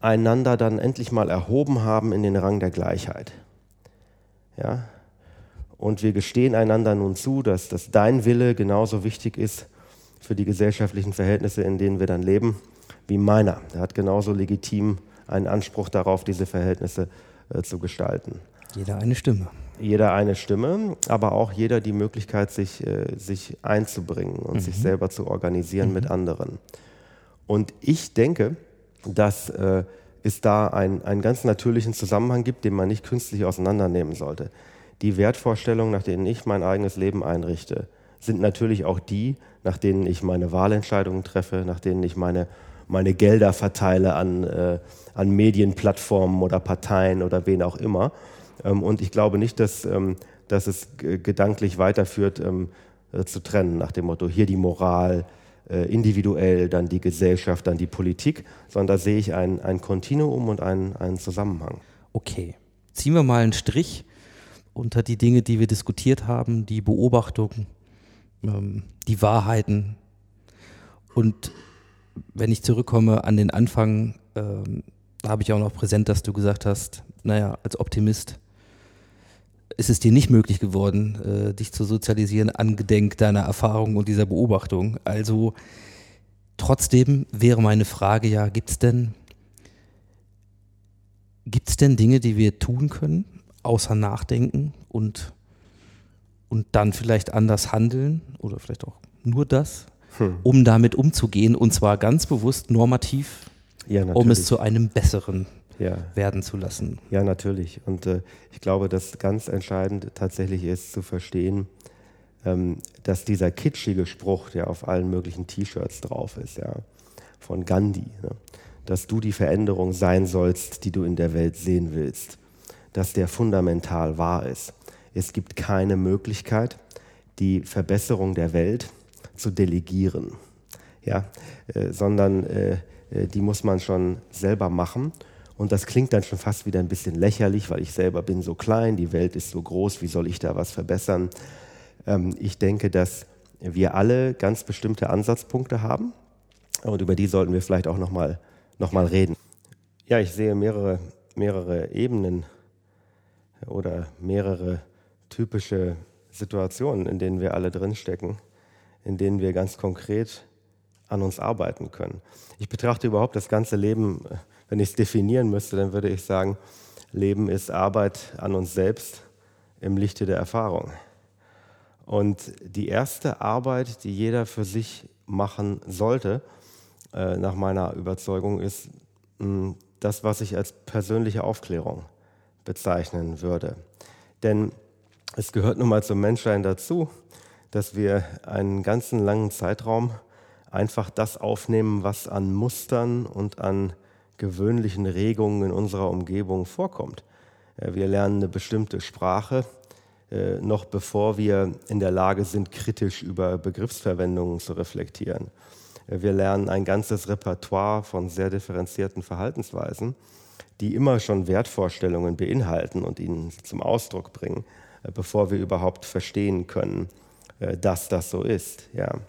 einander dann endlich mal erhoben haben in den Rang der Gleichheit. Ja, und wir gestehen einander nun zu, dass, dass dein Wille genauso wichtig ist für die gesellschaftlichen Verhältnisse, in denen wir dann leben, wie meiner. Er hat genauso legitim einen Anspruch darauf, diese Verhältnisse äh, zu gestalten. Jeder eine Stimme. Jeder eine Stimme, aber auch jeder die Möglichkeit, sich, äh, sich einzubringen und mhm. sich selber zu organisieren mhm. mit anderen. Und ich denke, dass äh, es da einen, einen ganz natürlichen Zusammenhang gibt, den man nicht künstlich auseinandernehmen sollte. Die Wertvorstellungen, nach denen ich mein eigenes Leben einrichte, sind natürlich auch die, nach denen ich meine Wahlentscheidungen treffe, nach denen ich meine, meine Gelder verteile an, äh, an Medienplattformen oder Parteien oder wen auch immer. Ähm, und ich glaube nicht, dass, ähm, dass es gedanklich weiterführt, ähm, äh, zu trennen, nach dem Motto, hier die Moral, äh, individuell, dann die Gesellschaft, dann die Politik, sondern da sehe ich ein, ein Kontinuum und einen, einen Zusammenhang. Okay, ziehen wir mal einen Strich unter die Dinge, die wir diskutiert haben, die Beobachtungen, die Wahrheiten. Und wenn ich zurückkomme an den Anfang, habe ich auch noch präsent, dass du gesagt hast, naja, als Optimist ist es dir nicht möglich geworden, äh, dich zu sozialisieren, angedenk deiner Erfahrung und dieser Beobachtung. Also trotzdem wäre meine Frage ja, gibt es denn, gibt's denn Dinge, die wir tun können, außer nachdenken und, und dann vielleicht anders handeln oder vielleicht auch nur das, hm. um damit umzugehen und zwar ganz bewusst normativ, ja, um es zu einem besseren ja. werden zu lassen. Ja, natürlich. Und äh, ich glaube, dass ganz entscheidend tatsächlich ist zu verstehen, ähm, dass dieser kitschige Spruch, der auf allen möglichen T-Shirts drauf ist, ja, von Gandhi, ne, dass du die Veränderung sein sollst, die du in der Welt sehen willst, dass der fundamental wahr ist. Es gibt keine Möglichkeit, die Verbesserung der Welt zu delegieren, ja, äh, sondern äh, äh die muss man schon selber machen. Und das klingt dann schon fast wieder ein bisschen lächerlich, weil ich selber bin so klein, die Welt ist so groß, wie soll ich da was verbessern? Ähm, ich denke, dass wir alle ganz bestimmte Ansatzpunkte haben und über die sollten wir vielleicht auch nochmal noch mal reden. Ja, ich sehe mehrere, mehrere Ebenen oder mehrere typische Situationen, in denen wir alle drinstecken, in denen wir ganz konkret an uns arbeiten können. Ich betrachte überhaupt das ganze Leben äh, wenn ich es definieren müsste, dann würde ich sagen, Leben ist Arbeit an uns selbst im Lichte der Erfahrung. Und die erste Arbeit, die jeder für sich machen sollte, äh, nach meiner Überzeugung, ist hm, das, was ich als persönliche Aufklärung bezeichnen würde. Denn es gehört nun mal zum Menschsein dazu, dass wir einen ganzen langen Zeitraum einfach das aufnehmen, was an Mustern und an gewöhnlichen Regungen in unserer Umgebung vorkommt. Wir lernen eine bestimmte Sprache, äh, noch bevor wir in der Lage sind, kritisch über Begriffsverwendungen zu reflektieren. Wir lernen ein ganzes Repertoire von sehr differenzierten Verhaltensweisen, die immer schon Wertvorstellungen beinhalten und ihnen zum Ausdruck bringen, äh, bevor wir überhaupt verstehen können, äh, dass das so ist. Ja.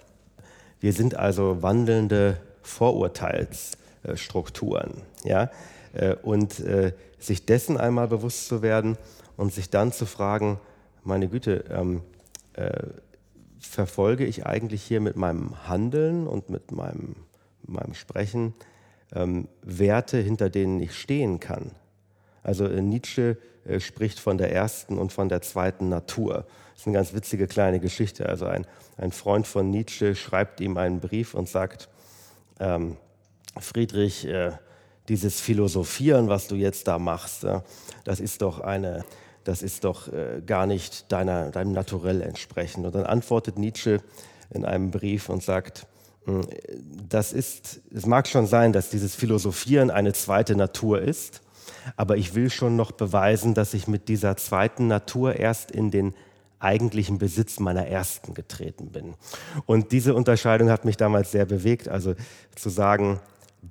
Wir sind also wandelnde Vorurteils- äh, Strukturen. Ja? Äh, und äh, sich dessen einmal bewusst zu werden und sich dann zu fragen, meine Güte, ähm, äh, verfolge ich eigentlich hier mit meinem Handeln und mit meinem, meinem Sprechen ähm, Werte, hinter denen ich stehen kann? Also Nietzsche äh, spricht von der ersten und von der zweiten Natur. Das ist eine ganz witzige kleine Geschichte. Also ein, ein Freund von Nietzsche schreibt ihm einen Brief und sagt, ähm, Friedrich, äh, dieses Philosophieren, was du jetzt da machst, das ist doch eine, das ist doch äh, gar nicht deiner, deinem Naturell entsprechend. Und dann antwortet Nietzsche in einem Brief und sagt, hm, das ist, es mag schon sein, dass dieses Philosophieren eine zweite Natur ist, aber ich will schon noch beweisen, dass ich mit dieser zweiten Natur erst in den eigentlichen Besitz meiner ersten getreten bin. Und diese Unterscheidung hat mich damals sehr bewegt, also zu sagen,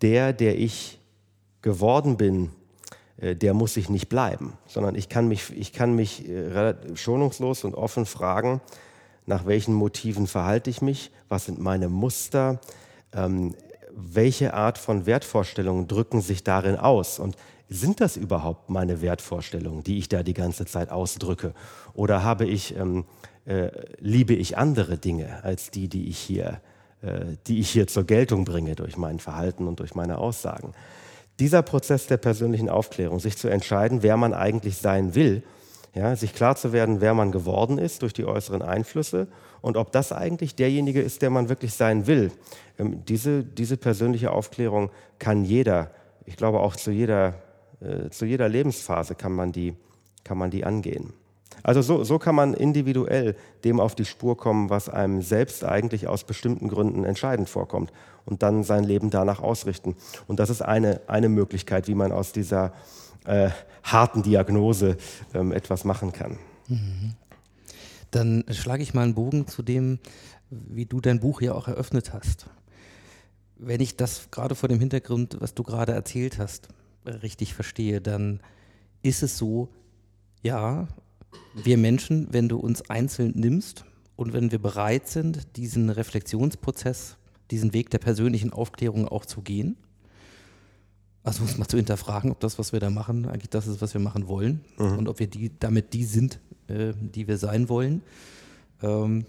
der, der ich geworden bin, äh, der muss sich nicht bleiben, sondern ich kann mich, ich kann mich äh, schonungslos und offen fragen, nach welchen Motiven verhalte ich mich, was sind meine Muster, ähm, welche Art von Wertvorstellungen drücken sich darin aus und sind das überhaupt meine Wertvorstellungen, die ich da die ganze Zeit ausdrücke? Oder habe ich, ähm, äh, liebe ich andere Dinge als die, die ich hier äh, die ich hier zur Geltung bringe durch mein Verhalten und durch meine Aussagen. Dieser Prozess der persönlichen Aufklärung, sich zu entscheiden, wer man eigentlich sein will, ja, sich klar zu werden, wer man geworden ist durch die äußeren Einflüsse und ob das eigentlich derjenige ist, der man wirklich sein will. Ähm, diese, diese persönliche Aufklärung kann jeder, ich glaube auch zu jeder, äh, zu jeder Lebensphase kann man die, kann man die angehen. Also so, so kann man individuell dem auf die Spur kommen, was einem selbst eigentlich aus bestimmten Gründen entscheidend vorkommt und dann sein Leben danach ausrichten. Und das ist eine, eine Möglichkeit, wie man aus dieser äh, harten Diagnose ähm, etwas machen kann. Mhm. Dann schlage ich mal einen Bogen zu dem, wie du dein Buch ja auch eröffnet hast. Wenn ich das gerade vor dem Hintergrund, was du gerade erzählt hast, richtig verstehe, dann ist es so, ja, wir Menschen, wenn du uns einzeln nimmst und wenn wir bereit sind, diesen Reflexionsprozess, diesen Weg der persönlichen Aufklärung auch zu gehen, also uns mal zu hinterfragen, ob das, was wir da machen, eigentlich das ist, was wir machen wollen Mhm. und ob wir die, damit die sind, äh, die wir sein wollen, ähm,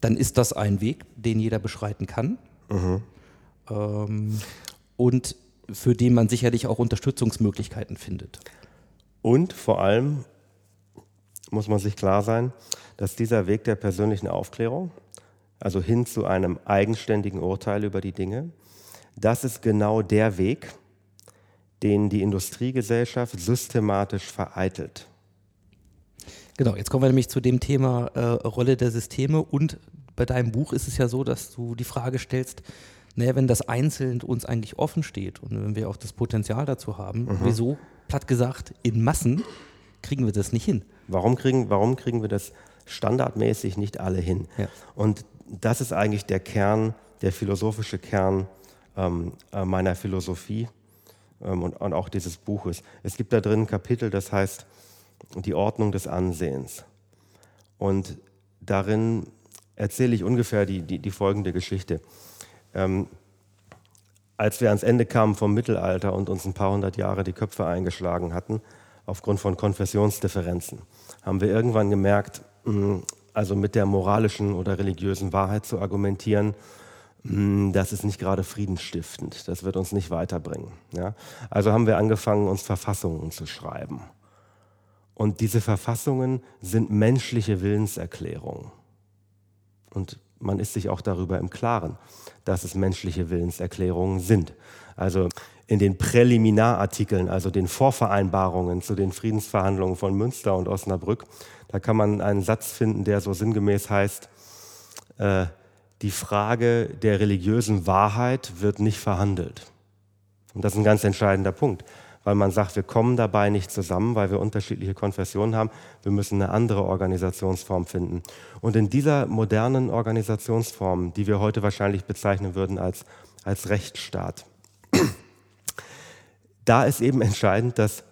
dann ist das ein Weg, den jeder beschreiten kann Mhm. ähm, und für den man sicherlich auch Unterstützungsmöglichkeiten findet. Und vor allem muss man sich klar sein, dass dieser Weg der persönlichen Aufklärung, also hin zu einem eigenständigen Urteil über die Dinge, das ist genau der Weg, den die Industriegesellschaft systematisch vereitelt. Genau, jetzt kommen wir nämlich zu dem Thema äh, Rolle der Systeme und bei deinem Buch ist es ja so, dass du die Frage stellst, naja, wenn das einzeln uns eigentlich offen steht und wenn wir auch das Potenzial dazu haben, wieso, platt gesagt, in Massen kriegen wir das nicht hin? Warum kriegen, warum kriegen wir das standardmäßig nicht alle hin? Ja. Und das ist eigentlich der Kern, der philosophische Kern ähm, äh, meiner Philosophie ähm, und, und auch dieses Buches. Es gibt da drin ein Kapitel, das heißt die Ordnung des Ansehens. Und darin erzähle ich ungefähr die, die, die folgende Geschichte. Ähm, als wir ans Ende kamen vom Mittelalter und uns ein paar hundert Jahre die Köpfe eingeschlagen hatten, aufgrund von Konfessionsdifferenzen, haben wir irgendwann gemerkt, mh, also mit der moralischen oder religiösen Wahrheit zu argumentieren, mh, das ist nicht gerade friedensstiftend, das wird uns nicht weiterbringen. Ja? Also haben wir angefangen, uns Verfassungen zu schreiben. Und diese Verfassungen sind menschliche Willenserklärungen. Und man ist sich auch darüber im Klaren, dass es menschliche Willenserklärungen sind. Also in den Präliminarartikeln, also den Vorvereinbarungen zu den Friedensverhandlungen von Münster und Osnabrück, da kann man einen Satz finden, der so sinngemäß heißt, äh, die Frage der religiösen Wahrheit wird nicht verhandelt. Und das ist ein ganz entscheidender Punkt, weil man sagt, wir kommen dabei nicht zusammen, weil wir unterschiedliche Konfessionen haben. Wir müssen eine andere Organisationsform finden. Und in dieser modernen Organisationsform, die wir heute wahrscheinlich bezeichnen würden als, als Rechtsstaat, da ist eben entscheidend, dass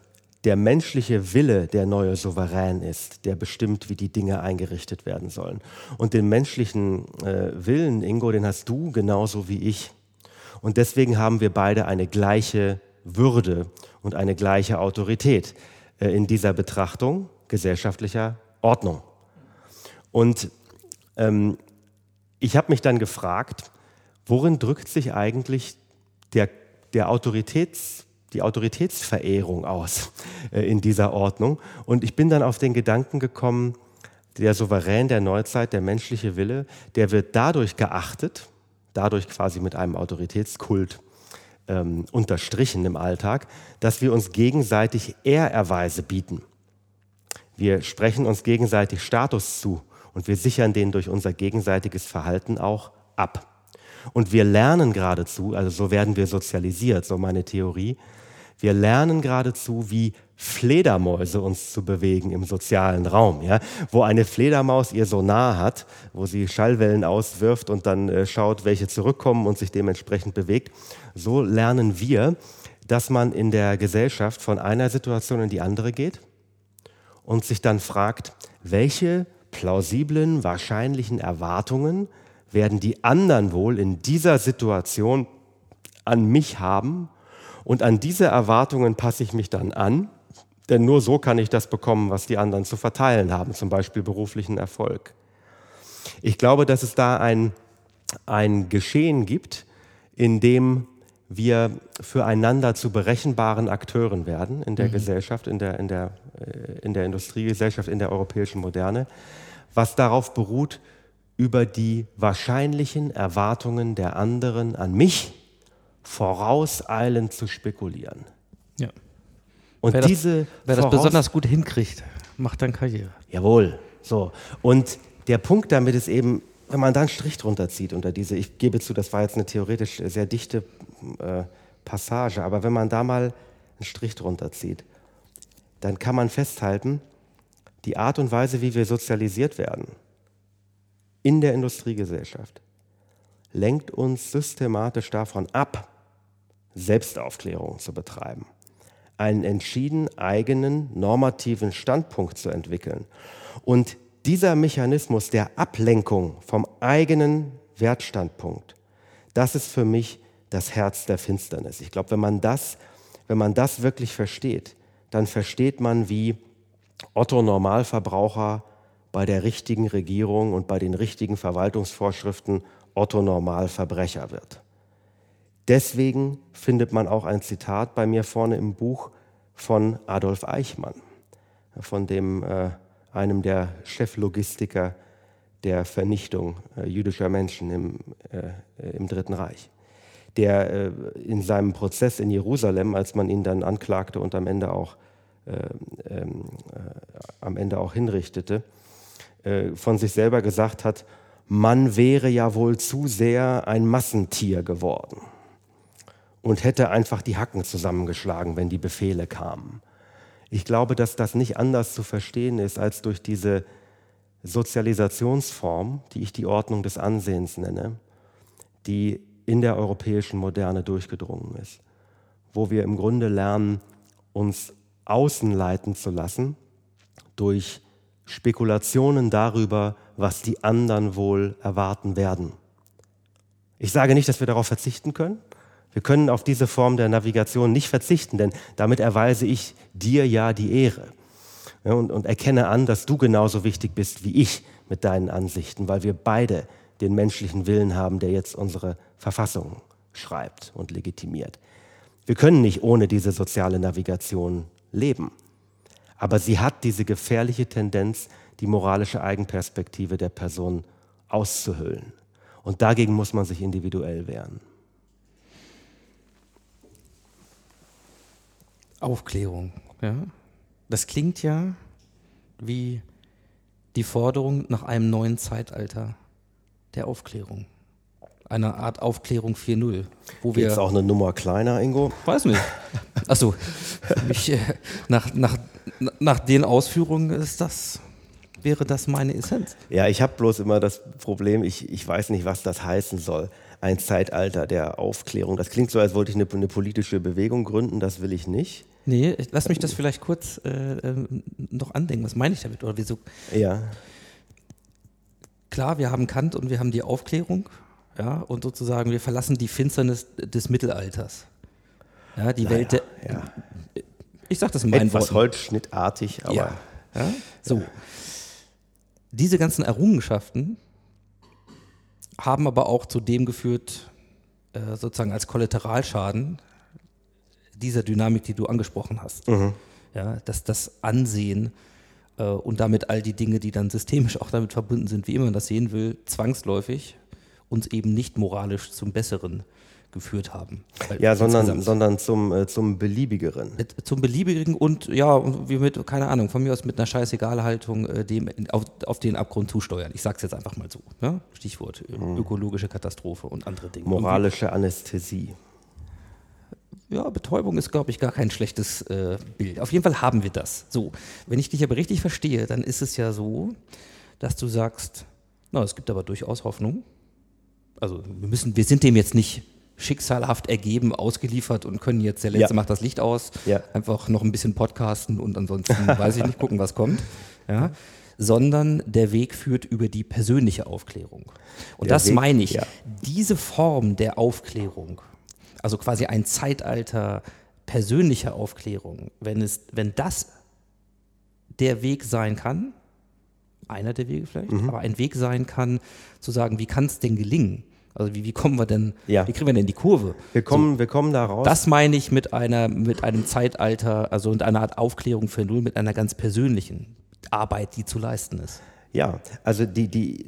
der menschliche Wille der neue Souverän ist, der bestimmt, wie die Dinge eingerichtet werden sollen. Und den menschlichen äh, Willen, Ingo, den hast du genauso wie ich. Und deswegen haben wir beide eine gleiche Würde und eine gleiche Autorität äh, in dieser Betrachtung gesellschaftlicher Ordnung. Und ähm, ich habe mich dann gefragt, worin drückt sich eigentlich der, der Autoritäts, die Autoritätsverehrung aus äh, in dieser Ordnung? Und ich bin dann auf den Gedanken gekommen, der Souverän der Neuzeit, der menschliche Wille, der wird dadurch geachtet, dadurch quasi mit einem Autoritätskult ähm, unterstrichen im Alltag, dass wir uns gegenseitig Ehrerweise bieten. Wir sprechen uns gegenseitig Status zu und wir sichern den durch unser gegenseitiges Verhalten auch ab. Und wir lernen geradezu, also so werden wir sozialisiert, so meine Theorie, wir lernen geradezu, wie Fledermäuse uns zu bewegen im sozialen Raum, ja? wo eine Fledermaus ihr Sonar hat, wo sie Schallwellen auswirft und dann äh, schaut, welche zurückkommen und sich dementsprechend bewegt. So lernen wir, dass man in der Gesellschaft von einer Situation in die andere geht und sich dann fragt, welche plausiblen, wahrscheinlichen Erwartungen werden die anderen wohl in dieser Situation an mich haben und an diese Erwartungen passe ich mich dann an, denn nur so kann ich das bekommen, was die anderen zu verteilen haben, zum Beispiel beruflichen Erfolg. Ich glaube, dass es da ein, ein Geschehen gibt, in dem wir füreinander zu berechenbaren Akteuren werden in der mhm. Gesellschaft, in der, in, der, in der Industriegesellschaft, in der europäischen Moderne, was darauf beruht, über die wahrscheinlichen Erwartungen der anderen an mich vorauseilend zu spekulieren. Ja. Und wer diese das, wer das besonders gut hinkriegt, macht dann Karriere. Jawohl. So. Und der Punkt damit ist eben, wenn man da einen Strich drunter zieht unter diese, ich gebe zu, das war jetzt eine theoretisch sehr dichte äh, Passage, aber wenn man da mal einen Strich drunter zieht, dann kann man festhalten, die Art und Weise, wie wir sozialisiert werden in der Industriegesellschaft, lenkt uns systematisch davon ab, Selbstaufklärung zu betreiben, einen entschieden eigenen normativen Standpunkt zu entwickeln. Und dieser Mechanismus der Ablenkung vom eigenen Wertstandpunkt, das ist für mich das Herz der Finsternis. Ich glaube, wenn man das, wenn man das wirklich versteht, dann versteht man, wie Otto Normalverbraucher bei der richtigen Regierung und bei den richtigen Verwaltungsvorschriften Otto Normalverbrecher wird. Deswegen findet man auch ein Zitat bei mir vorne im Buch von Adolf Eichmann, von dem äh, einem der Cheflogistiker der Vernichtung äh, jüdischer Menschen im, äh, im Dritten Reich, der äh, in seinem Prozess in Jerusalem, als man ihn dann anklagte und am Ende auch, äh, ähm, äh, am Ende auch hinrichtete, äh, von sich selber gesagt hat, man wäre ja wohl zu sehr ein Massentier geworden und hätte einfach die Hacken zusammengeschlagen, wenn die Befehle kamen. Ich glaube, dass das nicht anders zu verstehen ist als durch diese Sozialisationsform, die ich die Ordnung des Ansehens nenne, die in der europäischen Moderne durchgedrungen ist, wo wir im Grunde lernen, uns außen leiten zu lassen durch Spekulationen darüber, was die anderen wohl erwarten werden. Ich sage nicht, dass wir darauf verzichten können. Wir können auf diese Form der Navigation nicht verzichten, denn damit erweise ich dir ja die Ehre und, und erkenne an, dass du genauso wichtig bist wie ich mit deinen Ansichten, weil wir beide den menschlichen Willen haben, der jetzt unsere Verfassung schreibt und legitimiert. Wir können nicht ohne diese soziale Navigation leben. Aber sie hat diese gefährliche Tendenz, die moralische Eigenperspektive der Person auszuhöhlen. Und dagegen muss man sich individuell wehren. Aufklärung. Ja? Das klingt ja wie die Forderung nach einem neuen Zeitalter der Aufklärung. Eine Art Aufklärung 4.0. Wo wir Jetzt auch eine Nummer kleiner, Ingo? Weiß nicht. Achso, äh, nach, nach, nach den Ausführungen ist das, wäre das meine Essenz. Ja, ich habe bloß immer das Problem, ich, ich weiß nicht, was das heißen soll. Ein Zeitalter der Aufklärung. Das klingt so, als wollte ich eine, eine politische Bewegung gründen, das will ich nicht. Nee, lass mich das vielleicht kurz äh, ähm, noch andenken. Was meine ich damit? Oder wieso? Ja. Klar, wir haben Kant und wir haben die Aufklärung. Ja, und sozusagen, wir verlassen die Finsternis des Mittelalters. Ja, die Naja, Welt der. ja. Ich sag das in meinen Etwas Worten. holzschnittartig, aber Ja. ja. So. Diese ganzen Errungenschaften haben aber auch zu dem geführt, äh, sozusagen als Kollateralschaden dieser Dynamik, die du angesprochen hast. Ja, dass das Ansehen äh, und damit all die Dinge, die dann systemisch auch damit verbunden sind, wie immer man das sehen will, zwangsläufig uns eben nicht moralisch zum Besseren geführt haben. Ja, sondern, sondern zum, äh, zum Beliebigeren. zum beliebigen und ja, wie mit, keine Ahnung, von mir aus mit einer Scheißegal-Haltung äh, dem in- auf, auf den Abgrund zusteuern. Ich sag's jetzt einfach mal so. Ne? Stichwort äh, ökologische Katastrophe und andere Dinge. Moralische Anästhesie. Ja, Betäubung ist, glaube ich, gar kein schlechtes äh, Bild. Auf jeden Fall haben wir das. So, wenn ich dich aber richtig verstehe, dann ist es ja so, dass du sagst, na, es gibt aber durchaus Hoffnung. Also wir müssen, wir sind dem jetzt nicht schicksalhaft ergeben, ausgeliefert und können jetzt, der Letzte Ja. macht das Licht aus, Ja. einfach noch ein bisschen podcasten und ansonsten weiß ich nicht, gucken, was kommt. Ja. Sondern der Weg führt über die persönliche Aufklärung. Und Der das Weg- meine ich. ja. Diese Form der Aufklärung, also quasi ein Zeitalter persönlicher Aufklärung, wenn, es, wenn das der Weg sein kann, einer der Wege vielleicht, Mhm. aber ein Weg sein kann, zu sagen, wie kann es denn gelingen? Also wie, wie kommen wir denn, Ja. wie kriegen wir denn die Kurve? Wir kommen, wir kommen da raus. Das meine ich mit einer, mit einem Zeitalter, also und einer Art Aufklärung für Null, mit einer ganz persönlichen Arbeit, die zu leisten ist. Ja, also die, die,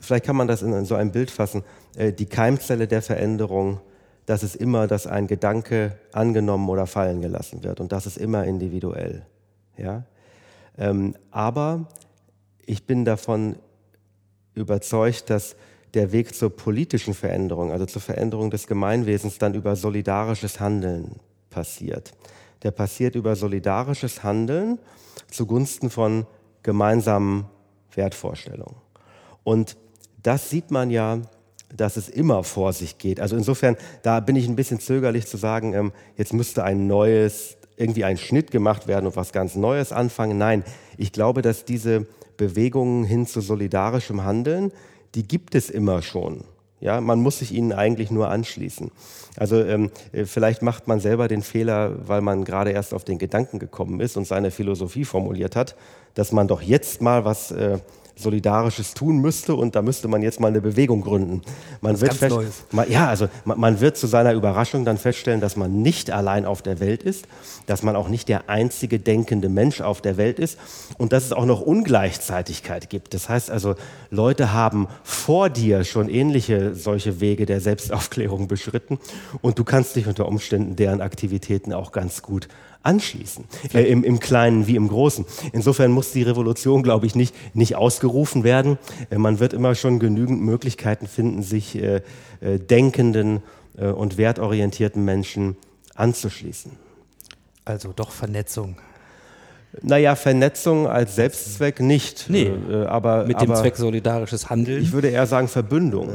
vielleicht kann man das in so ein Bild fassen. Äh, Die Keimzelle der Veränderung, das ist immer, dass ein Gedanke angenommen oder fallen gelassen wird. Und das ist immer individuell. Ja? Ähm, aber ich bin davon überzeugt, dass der Weg zur politischen Veränderung, also zur Veränderung des Gemeinwesens, dann über solidarisches Handeln passiert. Der passiert über solidarisches Handeln zugunsten von gemeinsamen Wertvorstellungen. Und das sieht man ja, dass es immer vor sich geht. Also insofern, da bin ich ein bisschen zögerlich zu sagen, ähm, jetzt müsste ein neues, irgendwie ein Schnitt gemacht werden und was ganz Neues anfangen. Nein, ich glaube, dass diese Bewegungen hin zu solidarischem Handeln, die gibt es immer schon. Ja, man muss sich ihnen eigentlich nur anschließen. Also ähm, äh, vielleicht macht man selber den Fehler, weil man gerade erst auf den Gedanken gekommen ist und seine Philosophie formuliert hat, dass man doch jetzt mal was äh, Solidarisches tun müsste und da müsste man jetzt mal eine Bewegung gründen. Man wird fest, man, ja, also man, man, wird zu seiner Überraschung dann feststellen, dass man nicht allein auf der Welt ist, dass man auch nicht der einzige denkende Mensch auf der Welt ist und dass es auch noch Ungleichzeitigkeit gibt. Das heißt also, Leute haben vor dir schon ähnliche solche Wege der Selbstaufklärung beschritten und du kannst dich unter Umständen deren Aktivitäten auch ganz gut anschließen, äh, im, im Kleinen wie im Großen. Insofern muss die Revolution, glaube ich, nicht, nicht ausgerufen werden. Äh, man wird immer schon genügend Möglichkeiten finden, sich äh, äh, denkenden äh, und wertorientierten Menschen anzuschließen. Also doch Vernetzung. Naja, Vernetzung als Selbstzweck nicht. Nee, äh, aber, mit dem aber Zweck solidarisches Handeln. Ich würde eher sagen Verbündung.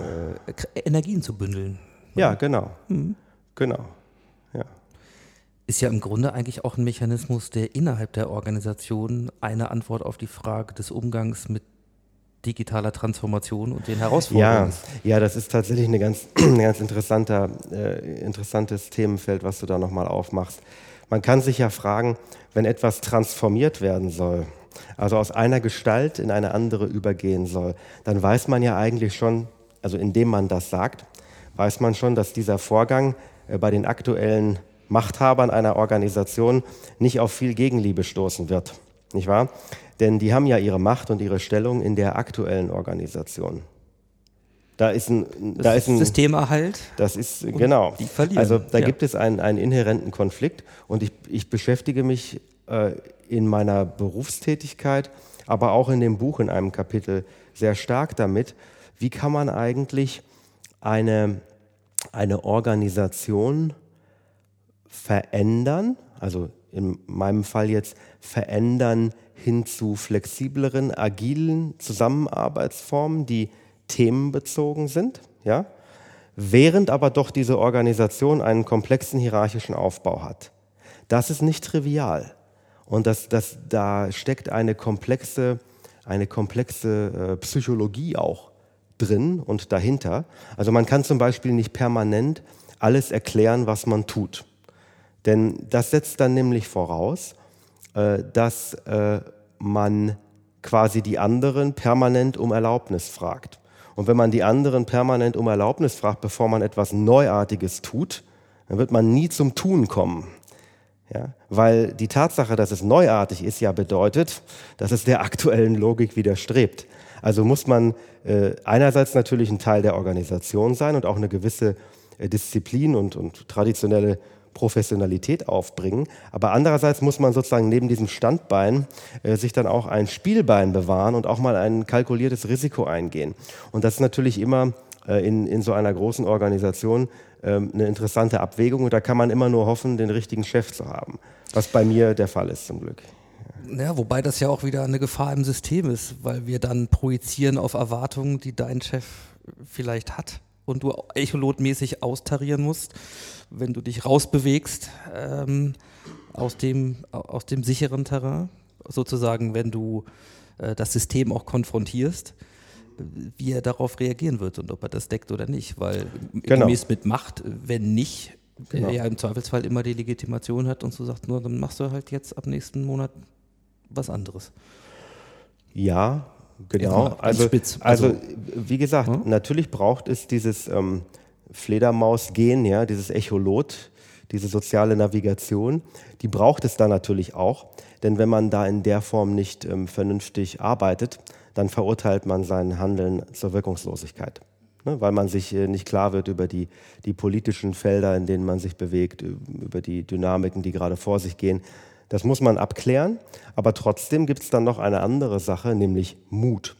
Energien zu bündeln. Ja, genau. Mhm. Genau ist ja im Grunde eigentlich auch ein Mechanismus, der innerhalb der Organisation eine Antwort auf die Frage des Umgangs mit digitaler Transformation und den Herausforderungen. Ja, ja das ist tatsächlich ein ganz, ein ganz interessanter, äh, interessantes Themenfeld, was du da nochmal aufmachst. Man kann sich ja fragen, wenn etwas transformiert werden soll, also aus einer Gestalt in eine andere übergehen soll, dann weiß man ja eigentlich schon, also indem man das sagt, weiß man schon, dass dieser Vorgang äh, bei den aktuellen Machthabern einer Organisation nicht auf viel Gegenliebe stoßen wird. Nicht wahr? Denn die haben ja ihre Macht und ihre Stellung in der aktuellen Organisation. Da ist ein, da ist ein Systemerhalt. Das ist genau. Die verlieren. Also da ja. gibt es einen, einen inhärenten Konflikt und ich, ich beschäftige mich äh, in meiner Berufstätigkeit, aber auch in dem Buch in einem Kapitel sehr stark damit, wie kann man eigentlich eine, eine Organisation verändern, also in meinem Fall jetzt verändern hin zu flexibleren, agilen Zusammenarbeitsformen, die themenbezogen sind, ja? während aber doch diese Organisation einen komplexen hierarchischen Aufbau hat. Das ist nicht trivial. Und das, das, da steckt eine komplexe, eine komplexe äh, Psychologie auch drin und dahinter. Also man kann zum Beispiel nicht permanent alles erklären, was man tut. Denn das setzt dann nämlich voraus, äh, dass äh, man quasi die anderen permanent um Erlaubnis fragt. Und wenn man die anderen permanent um Erlaubnis fragt, bevor man etwas Neuartiges tut, dann wird man nie zum Tun kommen. Ja? Weil die Tatsache, dass es neuartig ist, ja bedeutet, dass es der aktuellen Logik widerstrebt. Also muss man äh, einerseits natürlich ein Teil der Organisation sein und auch eine gewisse äh, Disziplin und, und traditionelle Professionalität aufbringen. Aber andererseits muss man sozusagen neben diesem Standbein äh, sich dann auch ein Spielbein bewahren und auch mal ein kalkuliertes Risiko eingehen. Und das ist natürlich immer äh, in, in so einer großen Organisation äh, eine interessante Abwägung. Und da kann man immer nur hoffen, den richtigen Chef zu haben. Was bei mir der Fall ist zum Glück. Ja, wobei das ja auch wieder eine Gefahr im System ist, weil wir dann projizieren auf Erwartungen, die dein Chef vielleicht hat und du echolotmäßig austarieren musst wenn du dich rausbewegst ähm, aus, dem, aus dem sicheren Terrain, sozusagen, wenn du äh, das System auch konfrontierst, wie er darauf reagieren wird und ob er das deckt oder nicht, weil genau. gemäß mit Macht, wenn nicht, genau. er ja im Zweifelsfall immer die Legitimation hat und so sagt, nur dann machst du halt jetzt ab nächsten Monat was anderes. Ja, genau. Also, also, also, wie gesagt, hm? natürlich braucht es dieses ähm, Fledermaus-Gen, ja, dieses Echolot, diese soziale Navigation, die braucht es da natürlich auch. Denn wenn man da in der Form nicht ähm, vernünftig arbeitet, dann verurteilt man sein Handeln zur Wirkungslosigkeit. Ne, weil man sich äh, nicht klar wird über die, die politischen Felder, in denen man sich bewegt, über die Dynamiken, die gerade vor sich gehen. Das muss man abklären, aber trotzdem gibt es dann noch eine andere Sache, nämlich Mut.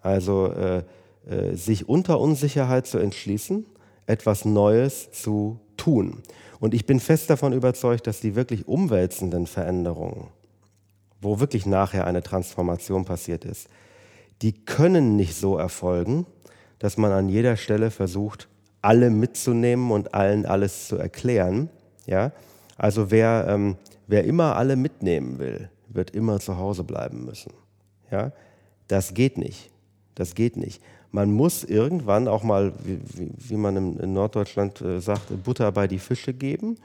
Also äh, äh, sich unter Unsicherheit zu entschließen etwas Neues zu tun. Und ich bin fest davon überzeugt, dass die wirklich umwälzenden Veränderungen, wo wirklich nachher eine Transformation passiert ist, die können nicht so erfolgen, dass man an jeder Stelle versucht, alle mitzunehmen und allen alles zu erklären. Ja? Also wer, ähm, wer immer alle mitnehmen will, wird immer zu Hause bleiben müssen. Ja? Das geht nicht. Das geht nicht. Man muss irgendwann auch mal, wie, wie, man in, Norddeutschland äh, sagt, Butter bei die Fische geben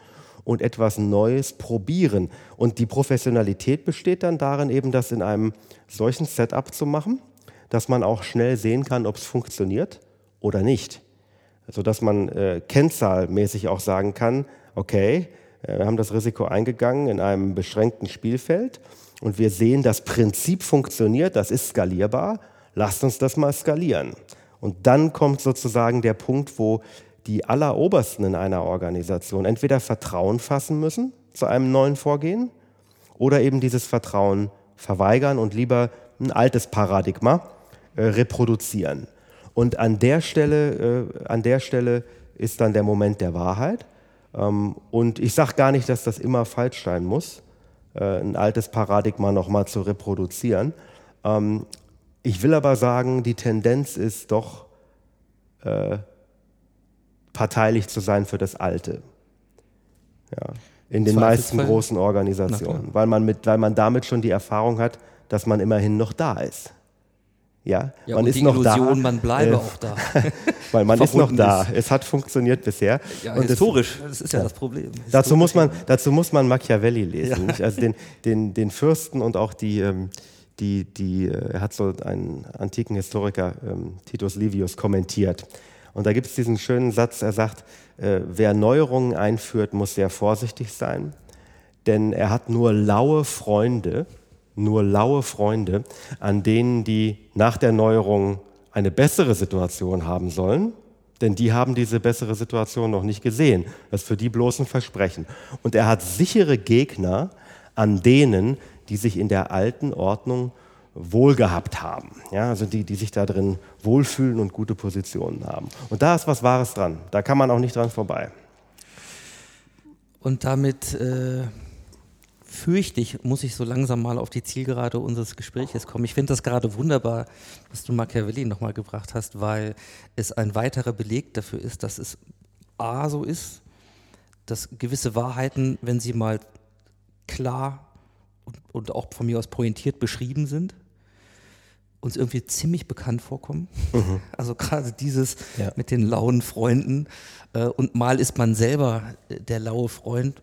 und etwas Neues probieren. Und die Professionalität besteht dann darin, eben das in einem solchen Setup zu machen, dass man auch schnell sehen kann, ob es funktioniert oder nicht. Sodass man äh, kennzahlmäßig auch sagen kann, okay, wir haben das Risiko eingegangen in einem beschränkten Spielfeld und wir sehen, das Prinzip funktioniert, das ist skalierbar, lasst uns das mal skalieren. Und dann kommt sozusagen der Punkt, wo die Allerobersten in einer Organisation entweder Vertrauen fassen müssen zu einem neuen Vorgehen oder eben dieses Vertrauen verweigern und lieber ein altes Paradigma äh, reproduzieren. Und an der Stelle, äh, an der Stelle ist dann der Moment der Wahrheit. Ähm, und ich sage gar nicht, dass das immer falsch sein muss, äh, ein altes Paradigma nochmal zu reproduzieren. Ähm, ich will aber sagen, die Tendenz ist doch äh, parteilich zu sein für das Alte. Ja. In den meisten großen Organisationen, weil man, mit, weil man damit schon die Erfahrung hat, dass man immerhin noch da ist. Ja, ja man ist die noch Illusion, da. man bleibe äh, auch da. weil man ist noch da. Ist. Es hat funktioniert bisher. Ja, und historisch, das, das ist ja, ja, das Problem. Dazu muss, man, dazu muss man Machiavelli lesen. Ja. Also den, den, den Fürsten und auch die, ähm, die, die, äh, er hat so einen antiken Historiker, ähm, Titus Livius, kommentiert. Und da gibt es diesen schönen Satz, er sagt, äh, wer Neuerungen einführt, muss sehr vorsichtig sein, denn er hat nur laue Freunde, nur laue Freunde, an denen die nach der Neuerung eine bessere Situation haben sollen, denn die haben diese bessere Situation noch nicht gesehen. Das ist für die bloß ein Versprechen. Und er hat sichere Gegner, an denen, die sich in der alten Ordnung wohlgehabt haben. Ja, also die, die sich da drin wohlfühlen und gute Positionen haben. Und da ist was Wahres dran. Da kann man auch nicht dran vorbei. Und damit äh, fürchte ich, muss ich so langsam mal auf die Zielgerade unseres Gespräches kommen. Ich finde das gerade wunderbar, was du Machiavelli nochmal gebracht hast, weil es ein weiterer Beleg dafür ist, dass es A so ist, dass gewisse Wahrheiten, wenn sie mal klar und, und auch von mir aus pointiert beschrieben sind, uns irgendwie ziemlich bekannt vorkommen. Mhm. Also gerade dieses ja. mit den lauen Freunden. Äh, und mal ist man selber äh, der laue Freund,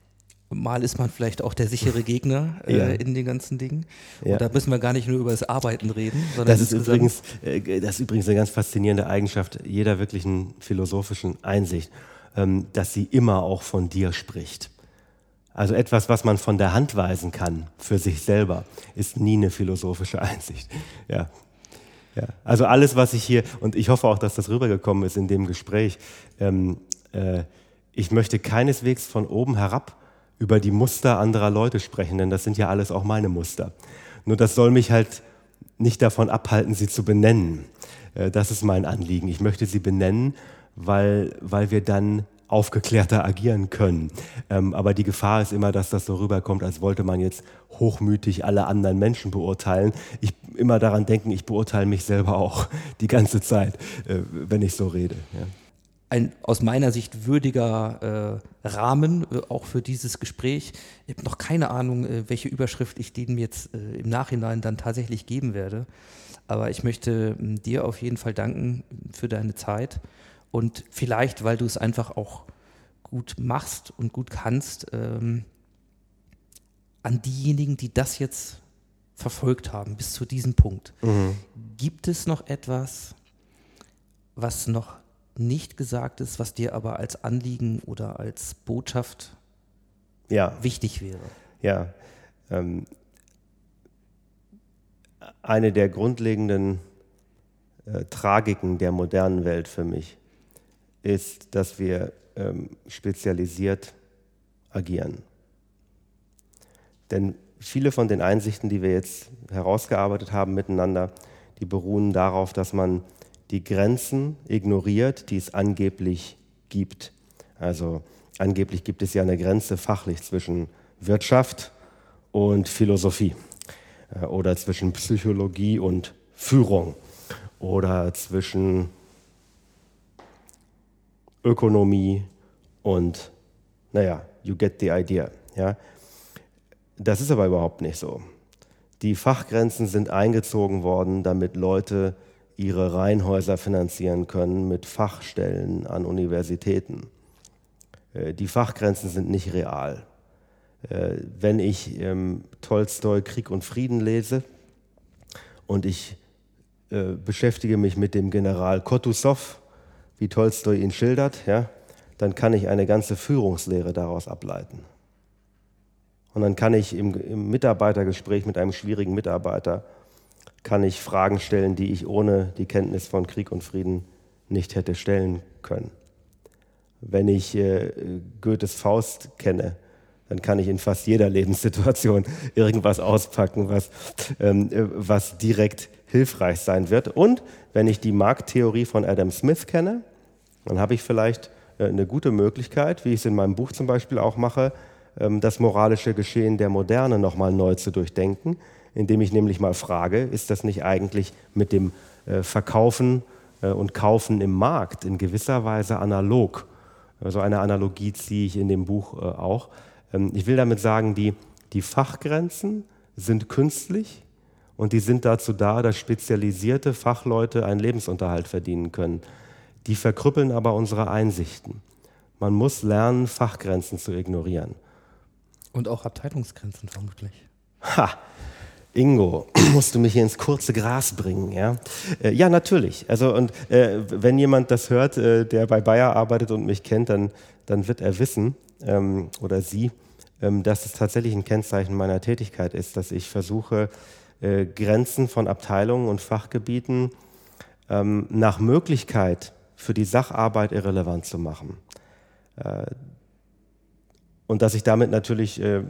mal ist man vielleicht auch der sichere Gegner äh, ja. in den ganzen Dingen. Ja. Und da müssen wir gar nicht nur über das Arbeiten reden. Sondern das, ist übrigens, äh, das ist übrigens eine ganz faszinierende Eigenschaft jeder wirklichen philosophischen Einsicht, ähm, dass sie immer auch von dir spricht. Also etwas, was man von der Hand weisen kann für sich selber, ist nie eine philosophische Einsicht. Ja, ja, also alles, was ich hier, und ich hoffe auch, dass das rübergekommen ist in dem Gespräch, ähm, äh, ich möchte keineswegs von oben herab über die Muster anderer Leute sprechen, denn das sind ja alles auch meine Muster. Nur das soll mich halt nicht davon abhalten, sie zu benennen. Äh, das ist mein Anliegen. Ich möchte sie benennen, weil, weil wir dann aufgeklärter agieren können. Ähm, aber die Gefahr ist immer, dass das so rüberkommt, als wollte man jetzt hochmütig alle anderen Menschen beurteilen. Ich immer daran denken, ich beurteile mich selber auch die ganze Zeit, äh, wenn ich so rede. Ja. Ein aus meiner Sicht würdiger äh, Rahmen äh, auch für dieses Gespräch. Ich habe noch keine Ahnung, äh, welche Überschrift ich denen jetzt äh, im Nachhinein dann tatsächlich geben werde. Aber ich möchte dir auf jeden Fall danken für deine Zeit und vielleicht, weil du es einfach auch gut machst und gut kannst, ähm, an diejenigen, die das jetzt verfolgt haben bis zu diesem Punkt. Mhm. Gibt es noch etwas, was noch nicht gesagt ist, was dir aber als Anliegen oder als Botschaft ja. wichtig wäre? Ja. Ähm, eine der grundlegenden äh, Tragiken der modernen Welt für mich ist, dass wir ähm, spezialisiert agieren. Denn viele von den Einsichten, die wir jetzt herausgearbeitet haben miteinander, die beruhen darauf, dass man die Grenzen ignoriert, die es angeblich gibt. Also angeblich gibt es ja eine Grenze fachlich zwischen Wirtschaft und Philosophie. äh, oder zwischen Psychologie und Führung oder zwischen Ökonomie und, naja, you get the idea. Ja? Das ist aber überhaupt nicht so. Die Fachgrenzen sind eingezogen worden, damit Leute ihre Reihenhäuser finanzieren können mit Fachstellen an Universitäten. Äh, die Fachgrenzen sind nicht real. Äh, wenn ich ähm, Tolstoi Krieg und Frieden lese und ich äh, beschäftige mich mit dem General Kottusov, wie Tolstoi ihn schildert, ja, dann kann ich eine ganze Führungslehre daraus ableiten. Und dann kann ich im, im, Mitarbeitergespräch mit einem schwierigen Mitarbeiter, kann ich Fragen stellen, die ich ohne die Kenntnis von Krieg und Frieden nicht hätte stellen können. Wenn ich äh, Goethes Faust kenne, dann kann ich in fast jeder Lebenssituation irgendwas auspacken, was, ähm, äh, was direkt hilfreich sein wird. Und wenn ich die Markttheorie von Adam Smith kenne, dann habe ich vielleicht äh, eine gute Möglichkeit, wie ich es in meinem Buch zum Beispiel auch mache, ähm, das moralische Geschehen der Moderne nochmal neu zu durchdenken, indem ich nämlich mal frage, ist das nicht eigentlich mit dem äh, Verkaufen äh, und Kaufen im Markt in gewisser Weise analog? Also eine Analogie ziehe ich in dem Buch auch. Ähm, ich will damit sagen, die, die Fachgrenzen sind künstlich und die sind dazu da, dass spezialisierte Fachleute einen Lebensunterhalt verdienen können. Die verkrüppeln aber unsere Einsichten. Man muss lernen, Fachgrenzen zu ignorieren. Und auch Abteilungsgrenzen vermutlich. Ha! Ingo, musst du mich hier ins kurze Gras bringen, ja? Äh, ja, natürlich. Also und äh, wenn jemand das hört, äh, der bei Bayer arbeitet und mich kennt, dann, dann wird er wissen ähm, oder sie, ähm, dass es tatsächlich ein Kennzeichen meiner Tätigkeit ist, dass ich versuche, äh, Grenzen von Abteilungen und Fachgebieten ähm, nach Möglichkeit für die Sacharbeit irrelevant zu machen. Äh, und dass ich damit natürlich äh, äh,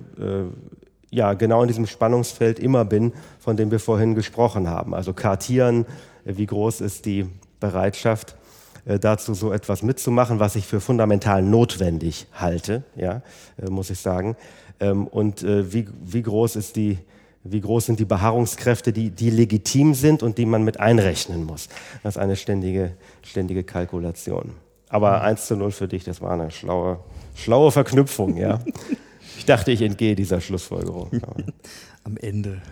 ja, genau in diesem Spannungsfeld immer bin, von dem wir vorhin gesprochen haben. Also kartieren, äh, wie groß ist die Bereitschaft, äh, dazu so etwas mitzumachen, was ich für fundamental notwendig halte, ja, äh, muss ich sagen. Ähm, und wie, wie groß ist die, wie groß sind die Beharrungskräfte, die, die legitim sind und die man mit einrechnen muss. Das ist eine ständige, ständige Kalkulation. Aber 1 zu 0 für dich, das war eine schlaue, schlaue Verknüpfung, ja. Ich dachte, ich entgehe dieser Schlussfolgerung. Am Ende.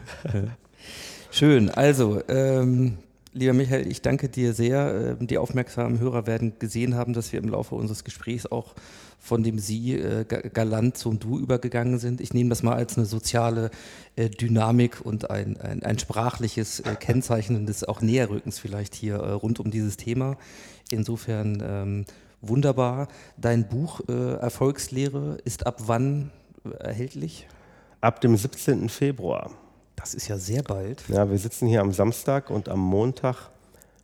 Schön. Also, ähm, lieber Michael, ich danke dir sehr. Ähm, die aufmerksamen Hörer werden gesehen haben, dass wir im Laufe unseres Gesprächs auch von dem Sie äh, galant zum Du übergegangen sind. Ich nehme das mal als eine soziale äh, Dynamik und ein, ein, ein sprachliches äh, Kennzeichen des auch Näherrückens vielleicht hier äh, rund um dieses Thema. Insofern ähm, wunderbar. Dein Buch äh, Erfolgslehre ist ab wann erhältlich? Ab dem 17. Februar. Das ist ja sehr bald. Ja, wir sitzen hier am Samstag und am Montag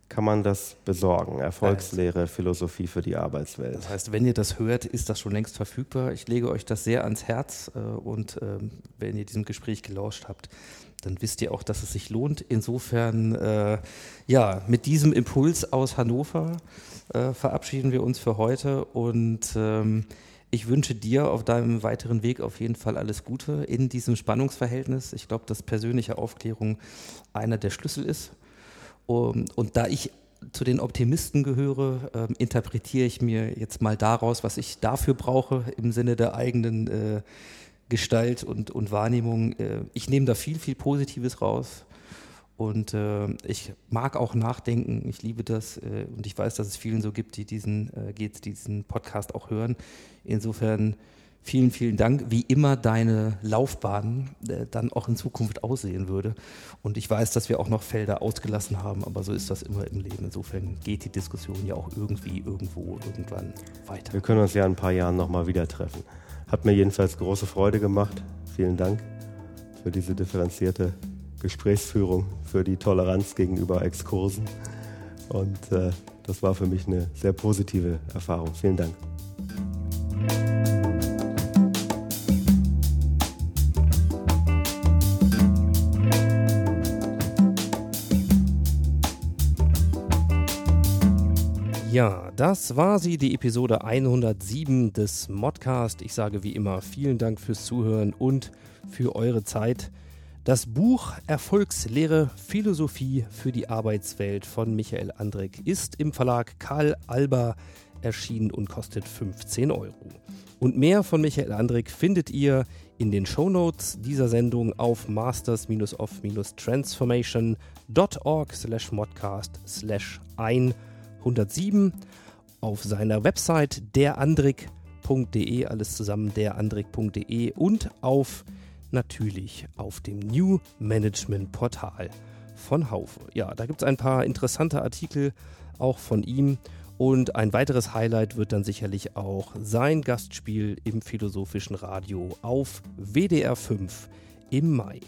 kann man das besorgen. Erfolgslehre, Philosophie für die Arbeitswelt. Das heißt, wenn ihr das hört, ist das schon längst verfügbar. Ich lege euch das sehr ans Herz äh, und ähm, wenn ihr diesem Gespräch gelauscht habt, dann wisst ihr auch, dass es sich lohnt. Insofern, äh, ja, mit diesem Impuls aus Hannover äh, verabschieden wir uns für heute und ähm, ich wünsche dir auf deinem weiteren Weg auf jeden Fall alles Gute in diesem Spannungsverhältnis. Ich glaube, dass persönliche Aufklärung einer der Schlüssel ist und, da ich zu den Optimisten gehöre, äh, interpretiere ich mir jetzt mal daraus, was ich dafür brauche im Sinne der eigenen äh, Gestalt und, und Wahrnehmung. Äh, ich nehme da viel, viel Positives raus. Und äh, ich mag auch nachdenken, ich liebe das äh, und ich weiß, dass es vielen so gibt, die diesen, äh, diesen Podcast auch hören. Insofern Vielen, vielen Dank, wie immer deine Laufbahn äh, dann auch in Zukunft aussehen würde. Und ich weiß, dass wir auch noch Felder ausgelassen haben, aber so ist das immer im Leben. Insofern geht die Diskussion ja auch irgendwie, irgendwo, irgendwann weiter. Wir können uns ja in ein paar Jahren nochmal wieder treffen. Hat mir jedenfalls große Freude gemacht. Vielen Dank für diese differenzierte Gesprächsführung, für die Toleranz gegenüber Exkursen. Und äh, das war für mich eine sehr positive Erfahrung. Vielen Dank. Ja, das war sie, die Episode 107 des Modcast. Ich sage wie immer vielen Dank fürs Zuhören und für eure Zeit. Das Buch Erfolgslehre Philosophie für die Arbeitswelt von Michael Andrik ist im Verlag Karl Alba erschienen und kostet 15 Euro. Und mehr von Michael Andrik findet ihr in den Shownotes dieser Sendung auf masters-of-transformation.org slash modcast slash 107 auf seiner Website derandrik.de, alles zusammen derandrik.de und auf natürlich auf dem New Management Portal von Haufe. Ja, da gibt es ein paar interessante Artikel auch von ihm und ein weiteres Highlight wird dann sicherlich auch sein Gastspiel im Philosophischen Radio auf WDR 5 im Mai.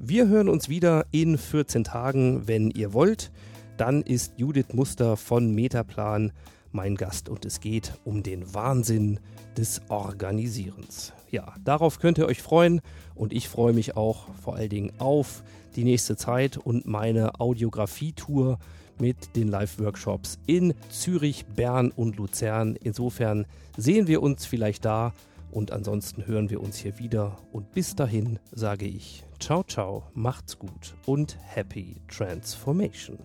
Wir hören uns wieder in 14 Tagen, wenn ihr wollt. Dann ist Judith Muster von Metaplan mein Gast und es geht um den Wahnsinn des Organisierens. Ja, darauf könnt ihr euch freuen und ich freue mich auch vor allen Dingen auf die nächste Zeit und meine Audiografie-Tour mit den Live-Workshops in Zürich, Bern und Luzern. Insofern sehen wir uns vielleicht da und ansonsten hören wir uns hier wieder. Und bis dahin sage ich ciao, ciao, macht's gut und happy transformation.